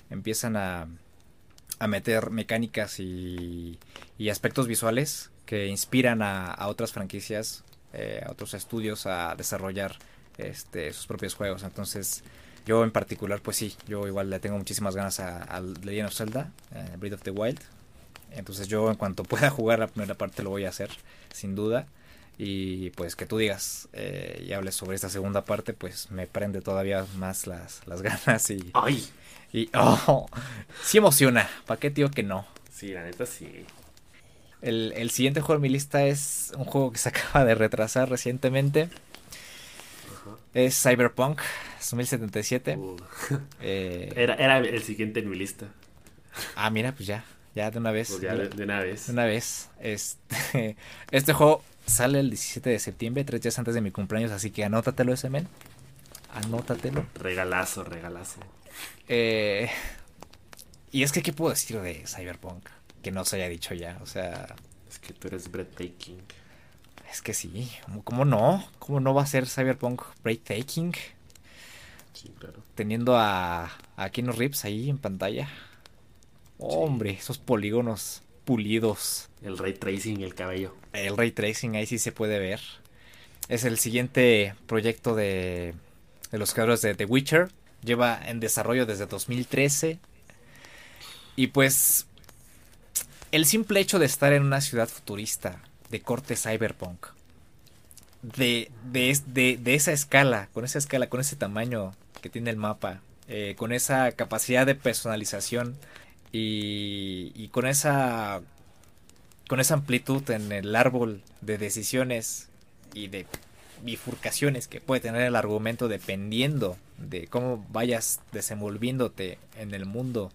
empiezan a, a meter mecánicas y, aspectos visuales que inspiran a, otras franquicias, eh, a otros estudios a desarrollar este, sus propios juegos. Entonces, yo en particular, pues sí, yo igual le tengo muchísimas ganas a, Legend of Zelda, eh, Breath of the Wild. Entonces yo en cuanto pueda jugar la primera parte lo voy a hacer, sin duda. Y pues que tú digas eh, y hables sobre esta segunda parte, pues me prende todavía más las, las ganas y... ¡Ay! Y, oh, sí emociona. ¿Para qué tío que no? Sí, la neta sí. El, siguiente juego en mi lista es un juego que se acaba de retrasar recientemente. Es Cyberpunk 2077. Uh. Eh, era, era el siguiente en mi lista. Ah, mira, pues ya. Ya de una vez. Pues ya de, una vez. De una vez. Este, este juego sale el 17 de septiembre, tres días antes de mi cumpleaños, así que anótatelo ese men. Anótatelo. Regalazo, regalazo. Eh, y es que, ¿qué puedo decir de Cyberpunk? Que no se haya dicho ya, o sea... Es que tú eres breathtaking. Es que sí, ¿cómo no? ¿Cómo no va a ser Cyberpunk breathtaking? Sí, claro. Teniendo a, a Keanu Reeves ahí en pantalla. Hombre, esos polígonos pulidos. El ray tracing el cabello. El ray tracing ahí sí se puede ver. Es el siguiente proyecto de, de los creadores de The Witcher lleva en desarrollo desde 2013. Y pues el simple hecho de estar en una ciudad futurista de corte cyberpunk, de, de, de, esa escala, con esa escala, con ese tamaño que tiene el mapa, eh, con esa capacidad de personalización y, y con esa con esa amplitud en el árbol de decisiones y de bifurcaciones que puede tener el argumento dependiendo de cómo vayas desenvolviéndote en el mundo,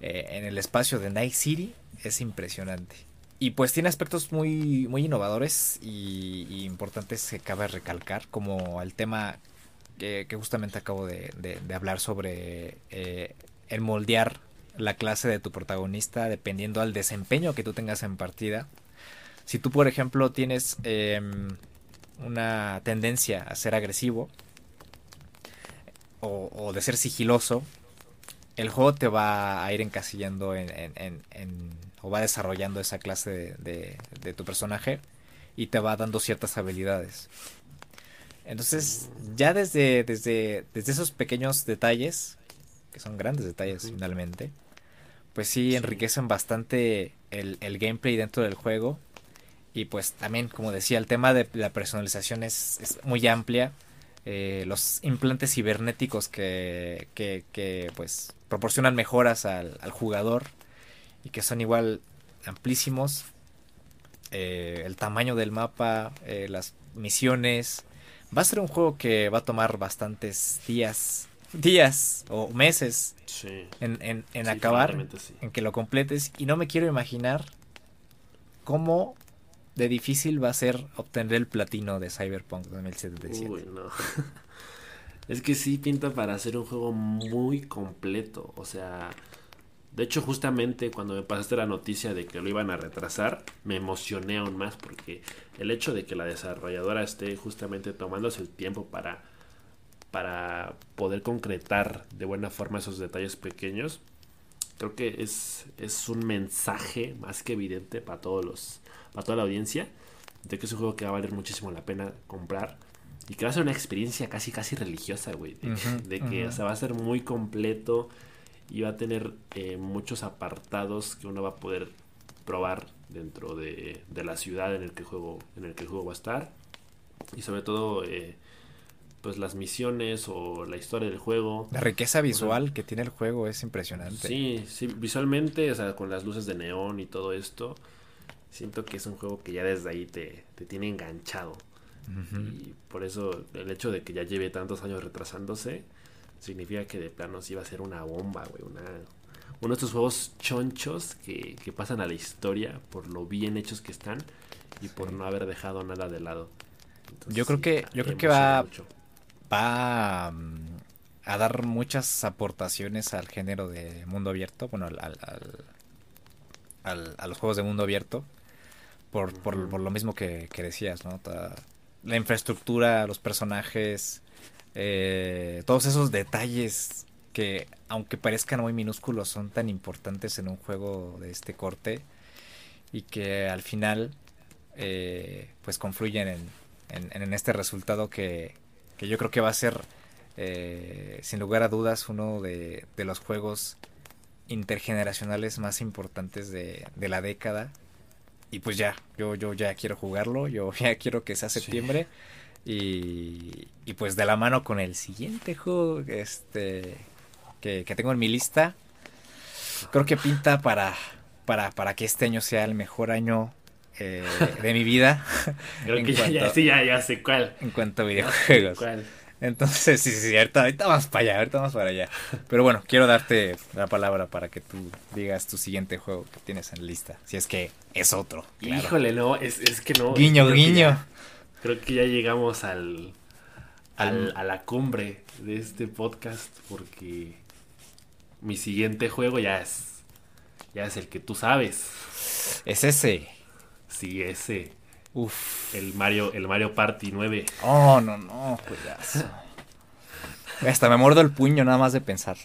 eh, en el espacio de Night City, es impresionante. Y pues tiene aspectos muy, muy innovadores y, importantes que cabe recalcar, como el tema que, justamente acabo de, hablar sobre eh, el moldear la clase de tu protagonista dependiendo al desempeño que tú tengas en partida. Si tú, por ejemplo, tienes em, una tendencia a ser agresivo o, de ser sigiloso, el juego te va a ir encasillando en, o va desarrollando esa clase de, de, tu personaje y te va dando ciertas habilidades. Entonces, ya desde, desde, desde esos pequeños detalles, que son grandes detalles finalmente, pues sí, enriquecen bastante el, el gameplay dentro del juego Y pues también, como decía, el tema de la personalización es, es muy amplia. Eh, los implantes cibernéticos que, que, que, pues proporcionan mejoras al, al, jugador y que son igual amplísimos. Eh, el tamaño del mapa, eh, las misiones. Va a ser un juego que va a tomar bastantes días, días o meses sí. en, en, en sí, acabar, sí. en que lo completes. Y no me quiero imaginar cómo de difícil va a ser obtener el platino de Cyberpunk 2077. Uy, no. es que sí pinta para hacer un juego muy completo. O sea, de hecho, justamente cuando me pasaste la noticia de que lo iban a retrasar, me emocioné aún más porque el hecho de que la desarrolladora esté justamente tomándose el tiempo para, para poder concretar de buena forma esos detalles pequeños, creo que es, es un mensaje más que evidente para todos los para toda la audiencia de que es un juego que va a valer muchísimo la pena comprar y que va a ser una experiencia casi casi religiosa, güey, de, uh -huh, de que uh -huh. o sea, va a ser muy completo y va a tener eh, muchos apartados que uno va a poder probar dentro de, de, la ciudad en el que el juego en el que el juego va a estar y sobre todo eh, pues las misiones o la historia del juego. La riqueza visual o sea, que tiene el juego es impresionante. Sí, sí, visualmente, o sea, con las luces de neón y todo esto, siento que es un juego que ya desde ahí te, te tiene enganchado. Uh -huh. Y por eso el hecho de que ya lleve tantos años retrasándose, significa que de plano sí va a ser una bomba, güey. Una, uno de estos juegos chonchos que, que, pasan a la historia por lo bien hechos que están y por no haber dejado nada de lado. Entonces, yo creo sí, que, yo creo que va, mucho va mm, a dar muchas aportaciones al género de mundo abierto, bueno, al, al, al, a los juegos de mundo abierto, por, por, por lo mismo que, que decías, ¿no? La infraestructura, los personajes, eh, todos esos detalles que, aunque parezcan muy minúsculos, son tan importantes en un juego de este corte y que al final, eh, pues confluyen en, en, en este resultado que, que yo creo que va a ser, eh, sin lugar a dudas, uno de, de, los juegos intergeneracionales más importantes de, de, la década. Y pues ya, yo, yo ya quiero jugarlo, yo ya quiero que sea septiembre. Sí. Y, y, pues de la mano con el siguiente juego este, que, que tengo en mi lista, creo que pinta para, para, para que este año sea el mejor año eh, de mi vida. Creo que cuanto, ya, sí, ya, ya, sé cuál. En cuanto a videojuegos. Cuál. Entonces, sí, sí, ahorita, ahorita vamos para allá, ahorita vamos para allá. Pero bueno, quiero darte la palabra para que tú digas tu siguiente juego que tienes en lista. Si es que es otro. Claro. Híjole, no, es, es que no. Guiño, guiño. Creo que ya llegamos al, al, a la cumbre de este podcast porque mi siguiente juego ya es, ya es el que tú sabes. Es ese. Sí, ese. Uf. El Mario, el Mario Party 9. Oh, no, no, cuidazo. Hasta me muerdo el puño nada más de pensar.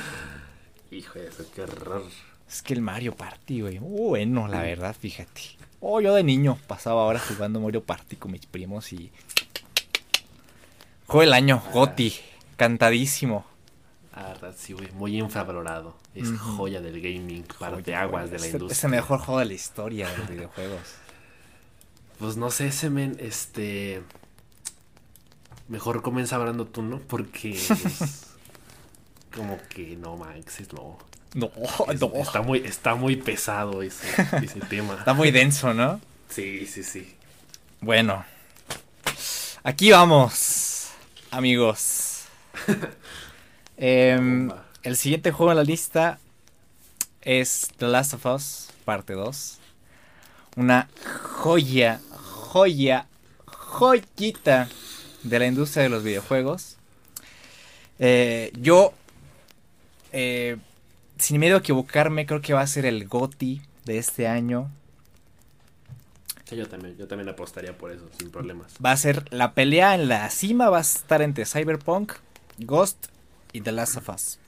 Hijo de eso, qué horror. Es que el Mario Party, güey. Bueno, la verdad, fíjate. Oh, yo de niño pasaba ahora jugando Mario Party con mis primos y. Juego el año, ah. Goti. Cantadísimo. La verdad, sí, güey. Muy infravalorado. Es mm joya del gaming, parte aguas de la es, industria. Es el mejor juego de la historia de los videojuegos. Pues no sé, ese men, este. Mejor comienza hablando tú, ¿no? Porque. Es como que no, Max, no. No, es, no. Está muy, está muy pesado ese, ese tema. Está muy denso, ¿no? Sí, sí, sí. Bueno. Aquí vamos, amigos. eh, el siguiente juego en la lista es The Last of Us, parte 2. Una joya, joya, joyita de la industria de los videojuegos. Eh, yo, eh, sin miedo a equivocarme, creo que va a ser el GOTI de este año. Sí, yo también, yo también apostaría por eso, sin problemas. Va a ser la pelea en la cima, va a estar entre Cyberpunk, Ghost y The Last of Us.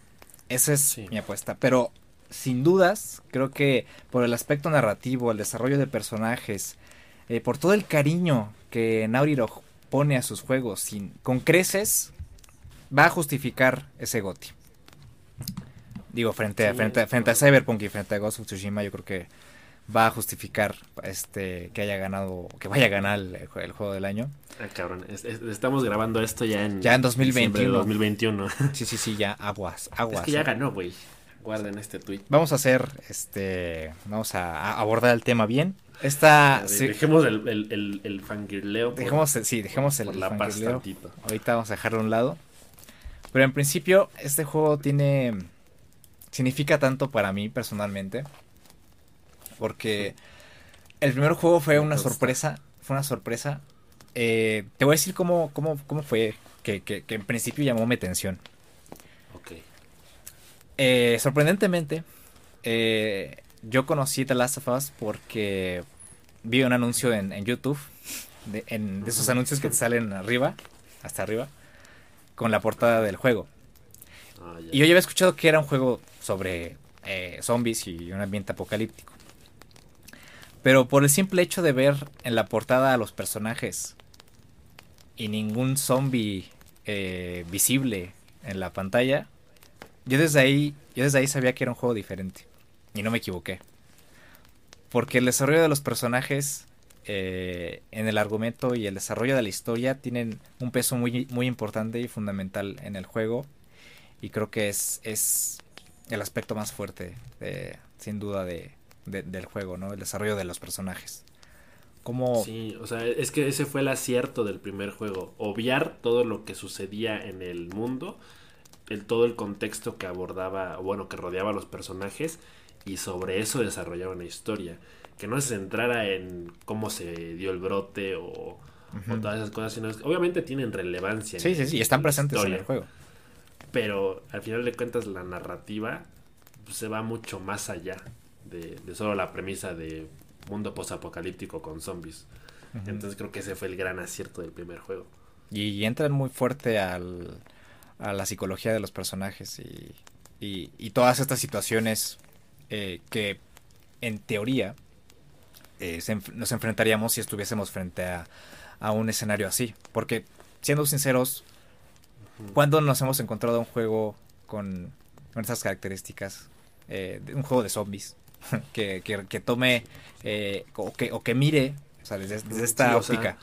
Esa es sí. mi apuesta. Pero sin dudas, creo que por el aspecto narrativo, el desarrollo de personajes, eh, por todo el cariño que Dog pone a sus juegos sin, con creces, va a justificar ese goti. Digo, frente, sí, a, frente, frente a Cyberpunk y frente a Ghost of Tsushima, yo creo que va a justificar este que haya ganado, que vaya a ganar el, juego del año. Ah, cabrón, estamos grabando esto ya en ya en 2021. 2021. Sí, sí, sí, ya aguas, aguas. Es que ya ganó, güey. Guarden este tweet. Vamos a hacer este vamos a, abordar el tema bien. Esta dejemos el, el, el, fangirleo. Dejemos, sí, dejemos el, la fangirleo. Ahorita vamos a dejarlo a un lado. Pero en principio, este juego tiene. Significa tanto para mí personalmente. Porque el primer juego fue una sorpresa. Fue una sorpresa. Eh, te voy a decir cómo, cómo, cómo fue. Que, que, en principio llamó mi atención. Ok. Eh, sorprendentemente, eh, yo conocí The Last of Us porque vi un anuncio en, YouTube. De, en, de esos anuncios que te salen arriba. Hasta arriba con la portada del juego. Y yo ya había escuchado que era un juego sobre eh, zombies y un ambiente apocalíptico. Pero por el simple hecho de ver en la portada a los personajes y ningún zombie eh, visible en la pantalla, yo desde ahí, yo desde ahí sabía que era un juego diferente. Y no me equivoqué. Porque el desarrollo de los personajes eh, en el argumento y el desarrollo de la historia tienen un peso muy, muy importante y fundamental en el juego. Y creo que es, es el aspecto más fuerte, sin duda, de, del juego, ¿no? El desarrollo de los personajes. Como... Sí, o sea, es que ese fue el acierto del primer juego. Obviar todo lo que sucedía en el mundo, el, todo el contexto que abordaba, bueno, que rodeaba a los personajes, y sobre eso desarrollar una historia que no se centrara en cómo se dio el brote o, todas esas cosas, sino obviamente tienen relevancia. Sí, sí, sí, están presentes en el juego. Pero al final de cuentas la narrativa pues, se va mucho más allá de, solo la premisa de mundo posapocalíptico con zombies. Entonces creo que ese fue el gran acierto del primer juego. Y, entran muy fuerte al, a la psicología de los personajes y, y, todas estas situaciones eh, que en teoría eh, nos enfrentaríamos si estuviésemos frente a, un escenario así. Porque, siendo sinceros, ¿cuándo nos hemos encontrado un juego con, con estas características? Eh, un juego de zombies. que, que, tome eh, o, que, o que mire desde, esta óptica.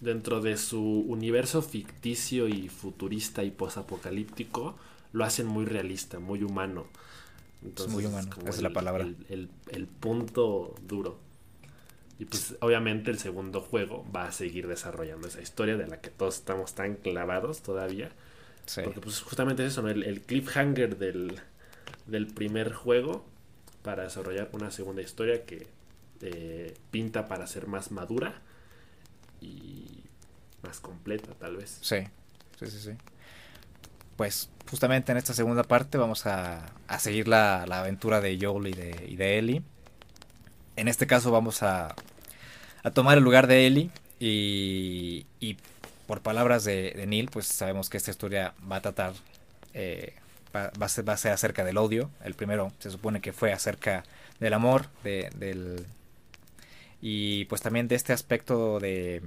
dentro de su universo ficticio y futurista y posapocalíptico, lo hacen muy realista, muy humano. es muy humano, esa es la palabra. el, el punto duro. Y pues obviamente el segundo juego va a seguir desarrollando esa historia de la que todos estamos tan clavados todavía. Porque pues justamente es eso, el, cliffhanger del, del primer juego para desarrollar una segunda historia que eh, pinta para ser más madura y más completa tal vez. Sí, sí, sí, sí. Pues justamente en esta segunda parte vamos a, a seguir la, la, aventura de Joel y de, y de Ellie. En este caso vamos a, a tomar el lugar de Ellie y, y por palabras de, Neil, pues sabemos que esta historia va a tratar, eh, va, a ser, va, a ser, acerca del odio. El primero se supone que fue acerca del amor, de, del, y pues también de este aspecto de,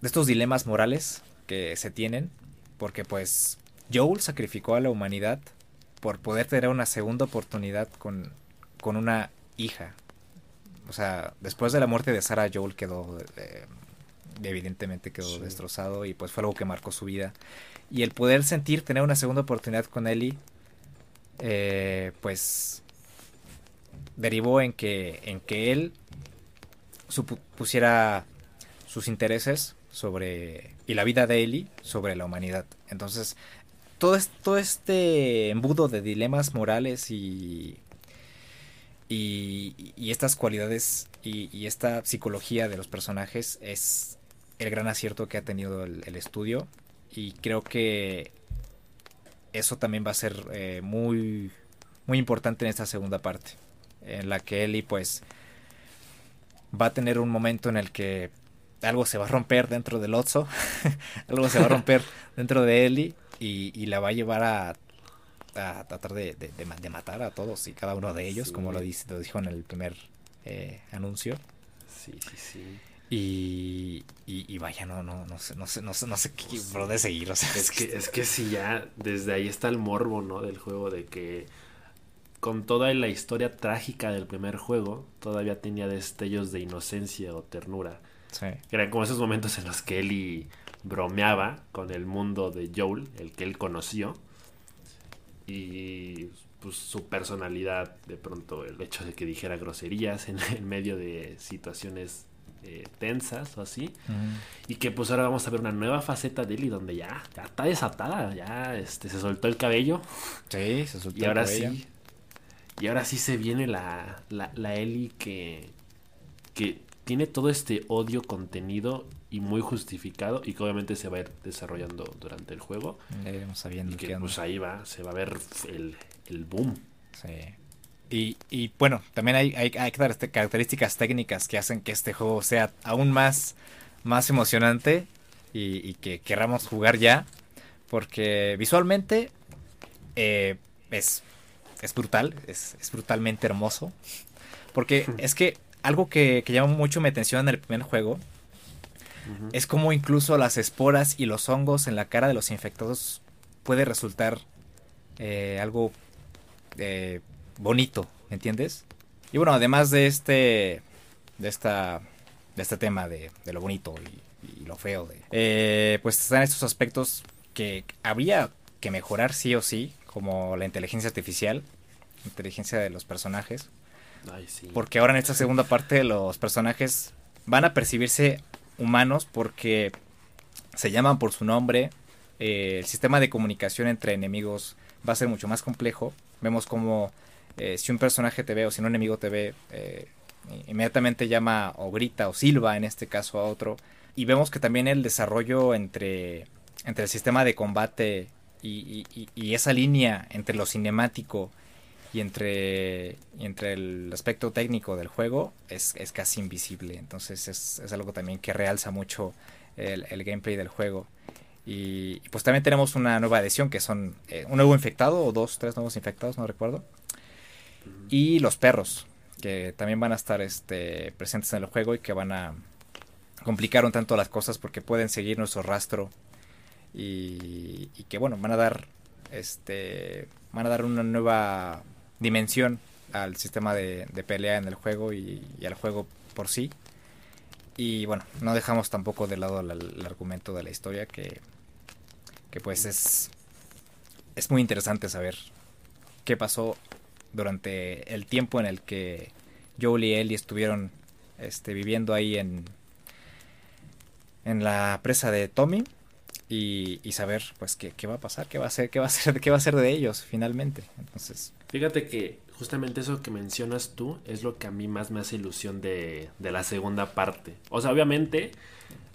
de estos dilemas morales que se tienen, porque pues Joel sacrificó a la humanidad por poder tener una segunda oportunidad con, con una hija, o sea, después de la muerte de Sarah, Joel quedó, eh, evidentemente quedó destrozado y pues fue algo que marcó su vida. Y el poder sentir, tener una segunda oportunidad con Ellie, eh, pues derivó en que, en que él pusiera sus intereses sobre y la vida de Ellie sobre la humanidad. Entonces, todo, todo este embudo de dilemas morales y y, estas cualidades y, esta psicología de los personajes es el gran acierto que ha tenido el, estudio. Y creo que eso también va a ser eh, muy, muy importante en esta segunda parte. En la que Ellie pues va a tener un momento en el que algo se va a romper dentro del Otso, algo se va a romper dentro de Ellie y, y, la va a llevar a a tratar de, de, matar a todos y cada uno de ellos, como lo, dice, lo dijo en el primer eh, anuncio. Sí, sí, sí. Y, y, vaya, no, no, no sé, no sé, no sé, no sé qué por de seguir. O sea, es que, es que si ya desde ahí está el morbo, ¿no? Del juego de que con toda la historia trágica del primer juego, todavía tenía destellos de inocencia o ternura. Sí. Eran como esos momentos en los que Ellie bromeaba con el mundo de Joel, el que él conoció. Y pues, su personalidad, de pronto el hecho de que dijera groserías en, medio de situaciones eh, tensas o así. Y que pues ahora vamos a ver una nueva faceta de Ellie donde ya, ya está desatada, ya este, se soltó el cabello. Sí, se soltó y ahora sí. Y ahora sí se viene la, la, la Ellie que, que tiene todo este odio contenido y muy justificado y que obviamente se va a ir desarrollando durante el juego. iremos sabiendo y que pues ahí va, se va a ver el, el boom. Sí. Y, y, bueno, también hay, hay, hay, características técnicas que hacen que este juego sea aún más, más emocionante y, que queramos jugar ya. Porque visualmente eh, es, es brutal, es, es, brutalmente hermoso. Porque es que algo que, que llama mucho mi atención en el primer juego es como incluso las esporas y los hongos en la cara de los infectados puede resultar eh, algo eh, bonito, ¿entiendes? Y bueno, además de este, de esta, de este tema de, lo bonito y, lo feo, eh, pues están estos aspectos que habría que mejorar sí o sí, como la inteligencia artificial, inteligencia de los personajes. Porque ahora en esta segunda parte los personajes van a percibirse humanos porque se llaman por su nombre. Eh, el sistema de comunicación entre enemigos va a ser mucho más complejo. Vemos como eh, si un personaje te ve o si un enemigo te ve, eh, inmediatamente llama o grita o silba en este caso a otro. Y vemos que también el desarrollo entre, entre el sistema de combate y, y esa línea entre lo cinemático y entre, entre el aspecto técnico del juego es, casi invisible. Entonces es, algo también que realza mucho el, gameplay del juego. Y, pues también tenemos una nueva edición que son eh, un nuevo infectado o dos, tres nuevos infectados, no recuerdo. Y los perros, que también van a estar este, presentes en el juego y que van a complicar un tanto las cosas porque pueden seguir nuestro rastro y, y que bueno, van a dar este van a dar una nueva dimensión al sistema de, pelea en el juego y, al juego por sí. Y bueno, no dejamos tampoco de lado el, argumento de la historia que, que pues es, es muy interesante saber qué pasó durante el tiempo en el que Joel y Ellie estuvieron este, viviendo ahí en, en la presa de Tommy y, y saber pues qué, qué, va a pasar, qué va a ser, qué va a ser, qué va a ser de ellos finalmente. Entonces, Fíjate que justamente eso que mencionas tú es lo que a mí más me hace ilusión de, la segunda parte. O sea, obviamente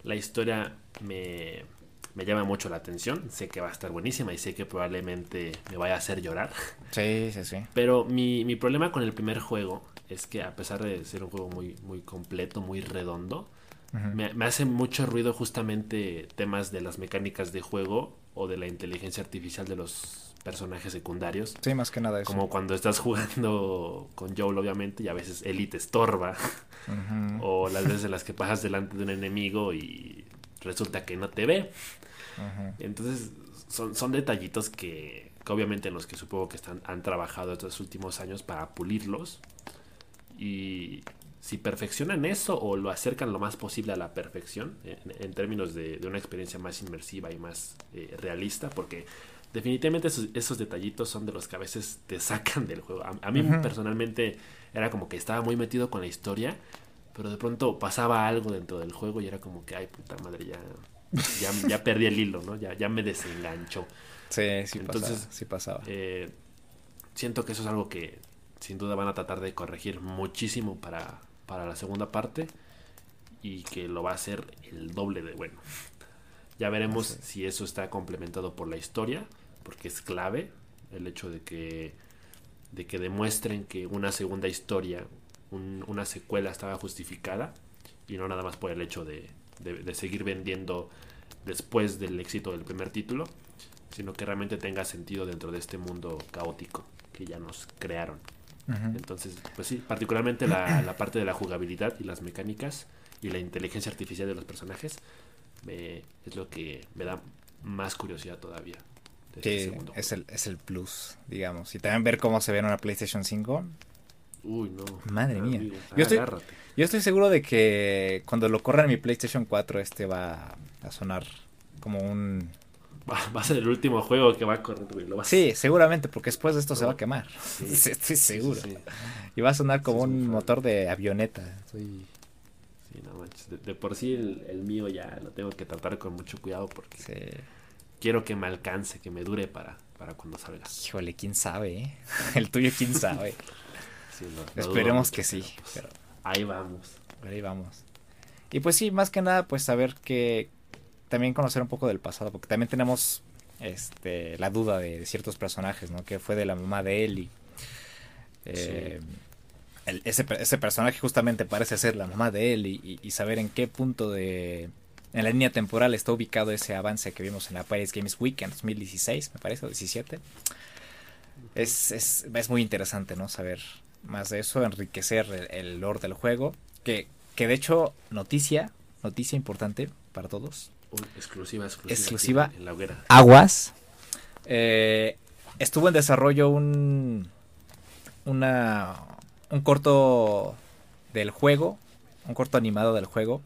la historia me, llama mucho la atención. Sé que va a estar buenísima y sé que probablemente me vaya a hacer llorar. Sí, sí, sí. Pero mi, problema con el primer juego es que a pesar de ser un juego muy, muy completo, muy redondo, me, me, hace mucho ruido justamente temas de las mecánicas de juego o de la inteligencia artificial de los personajes secundarios. Sí, más que nada eso. Como cuando estás jugando con Joel, obviamente, y a veces Ellie te estorba. O las veces en las que pasas delante de un enemigo y resulta que no te ve. Entonces, son, son detallitos que, obviamente en los que supongo que están, han trabajado estos últimos años para pulirlos. Y si perfeccionan eso o lo acercan lo más posible a la perfección, en, términos de, una experiencia más inmersiva y más eh, realista, porque definitivamente esos, detallitos son de los que a veces te sacan del juego. A, mí personalmente era como que estaba muy metido con la historia, pero de pronto pasaba algo dentro del juego y era como que, ay puta madre, ya, ya, perdí el hilo, ¿no? Ya, ya me desenganchó. Sí, sí Entonces, pasaba. Sí pasaba. Eh, siento que eso es algo que sin duda van a tratar de corregir muchísimo para, para la segunda parte y que lo va a hacer el doble de bueno. Ya veremos si eso está complementado por la historia, porque es clave el hecho de que, de que demuestren que una segunda historia, una secuela estaba justificada y no nada más por el hecho de, seguir vendiendo después del éxito del primer título, sino que realmente tenga sentido dentro de este mundo caótico que ya nos crearon. Entonces, pues sí, particularmente la, la, parte de la jugabilidad y las mecánicas y la inteligencia artificial de los personajes es lo que me da más curiosidad todavía. Este es el, es el plus, digamos. Y también ver cómo se ve en una PlayStation 5. Uy, no. Madre mía. Yo estoy, yo estoy seguro de que cuando lo corra en mi PlayStation 4 este va a sonar como un... Va, a ser el último juego que va a correr, Sí, seguramente, porque después de esto se va a quemar. estoy seguro. y va a sonar como un motor de avioneta. Sí, no manches. De, por sí el, mío ya lo tengo que tratar con mucho cuidado porque quiero que me alcance, que me dure para, para cuando salga. Híjole, quién sabe, ¿eh? El tuyo, quién sabe. Esperemos que sí. Pero... Ahí vamos. Ahí vamos. Y pues sí, más que nada, pues saber que también conocer un poco del pasado, porque también tenemos este la duda de, ciertos personajes, ¿no? Que fue de la mamá de Ellie. Eh, ese, ese, personaje justamente parece ser la mamá de Ellie y, saber en qué punto de en la línea temporal está ubicado ese avance que vimos en la Paris Games Week en 2016, me parece, o 17. Es, es, es muy interesante, ¿no? Saber más de eso, enriquecer el, lore del juego. Que, que de hecho, noticia, noticia importante para todos. exclusiva, exclusiva. En la hoguera. Aguas. Eh, estuvo en desarrollo un. Una. Un corto del juego. Un corto animado del juego.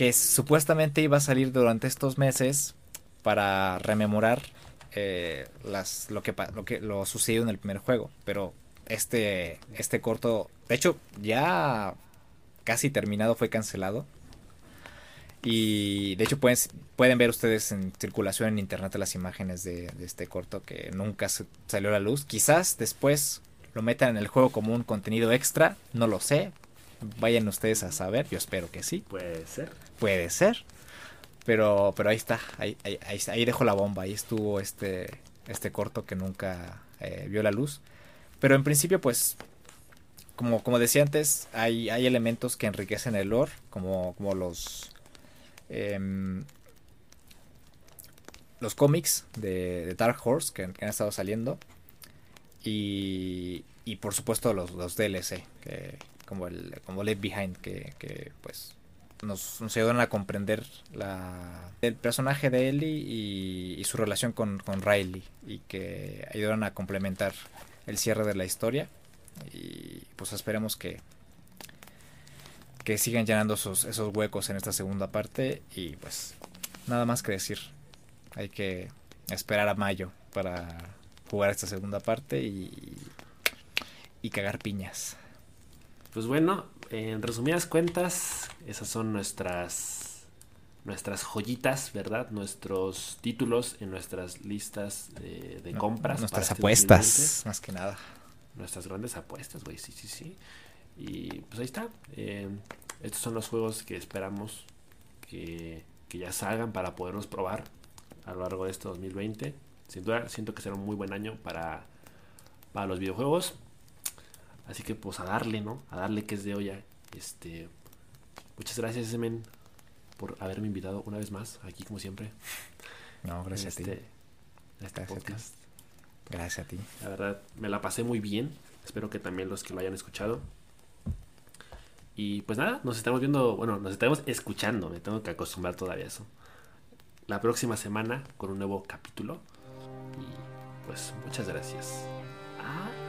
Que supuestamente iba a salir durante estos meses. Para rememorar eh, las, lo, que, lo que lo sucedió en el primer juego. Pero este, este corto, de hecho, ya casi terminado, fue cancelado. Y de hecho pueden, pueden ver ustedes en circulación en internet las imágenes de, este corto que nunca salió a la luz. Quizás después lo metan en el juego como un contenido extra, no lo sé. Vayan ustedes a saber, yo espero que sí. Puede ser. Puede ser. Pero, pero ahí está, ahí, ahí, ahí, dejo la bomba, ahí estuvo este, este corto que nunca eh, vio la luz. Pero en principio, pues, como, como decía antes, hay, hay elementos que enriquecen el lore, como, como los... Em, los cómics de, Dark Horse que, han estado saliendo. Y, y por supuesto los, los DLC, que, como el como Left Behind, que, que pues nos, nos, ayudan a comprender la, el personaje de Ellie y, y su relación con, con, Riley y que ayudan a complementar el cierre de la historia. Y pues esperemos que, que sigan llenando esos, esos huecos en esta segunda parte. Y pues nada más que decir. Hay que esperar a mayo para jugar esta segunda parte y, y cagar piñas. Pues bueno, en resumidas cuentas, esas son nuestras nuestras joyitas, ¿verdad? Nuestros títulos en nuestras listas de, compras. Nuestras este apuestas, más que nada. Nuestras grandes apuestas, güey, sí, sí, sí. Y pues ahí está. Eh, estos son los juegos que esperamos que, que, ya salgan para poderlos probar a lo largo de este 2020. Sin duda, siento que será un muy buen año para, para los videojuegos. Así que pues a darle, ¿no? A darle que es de olla. Este, muchas gracias, Semen, por haberme invitado una vez más aquí como siempre. No, gracias a ti. Este, este podcast. Gracias a ti. La verdad, me la pasé muy bien. Espero que también los que lo hayan escuchado. Y pues nada, nos estamos viendo, bueno, nos estamos escuchando. Me tengo que acostumbrar todavía a eso. La próxima semana con un nuevo capítulo. Y pues muchas gracias. Adiósito.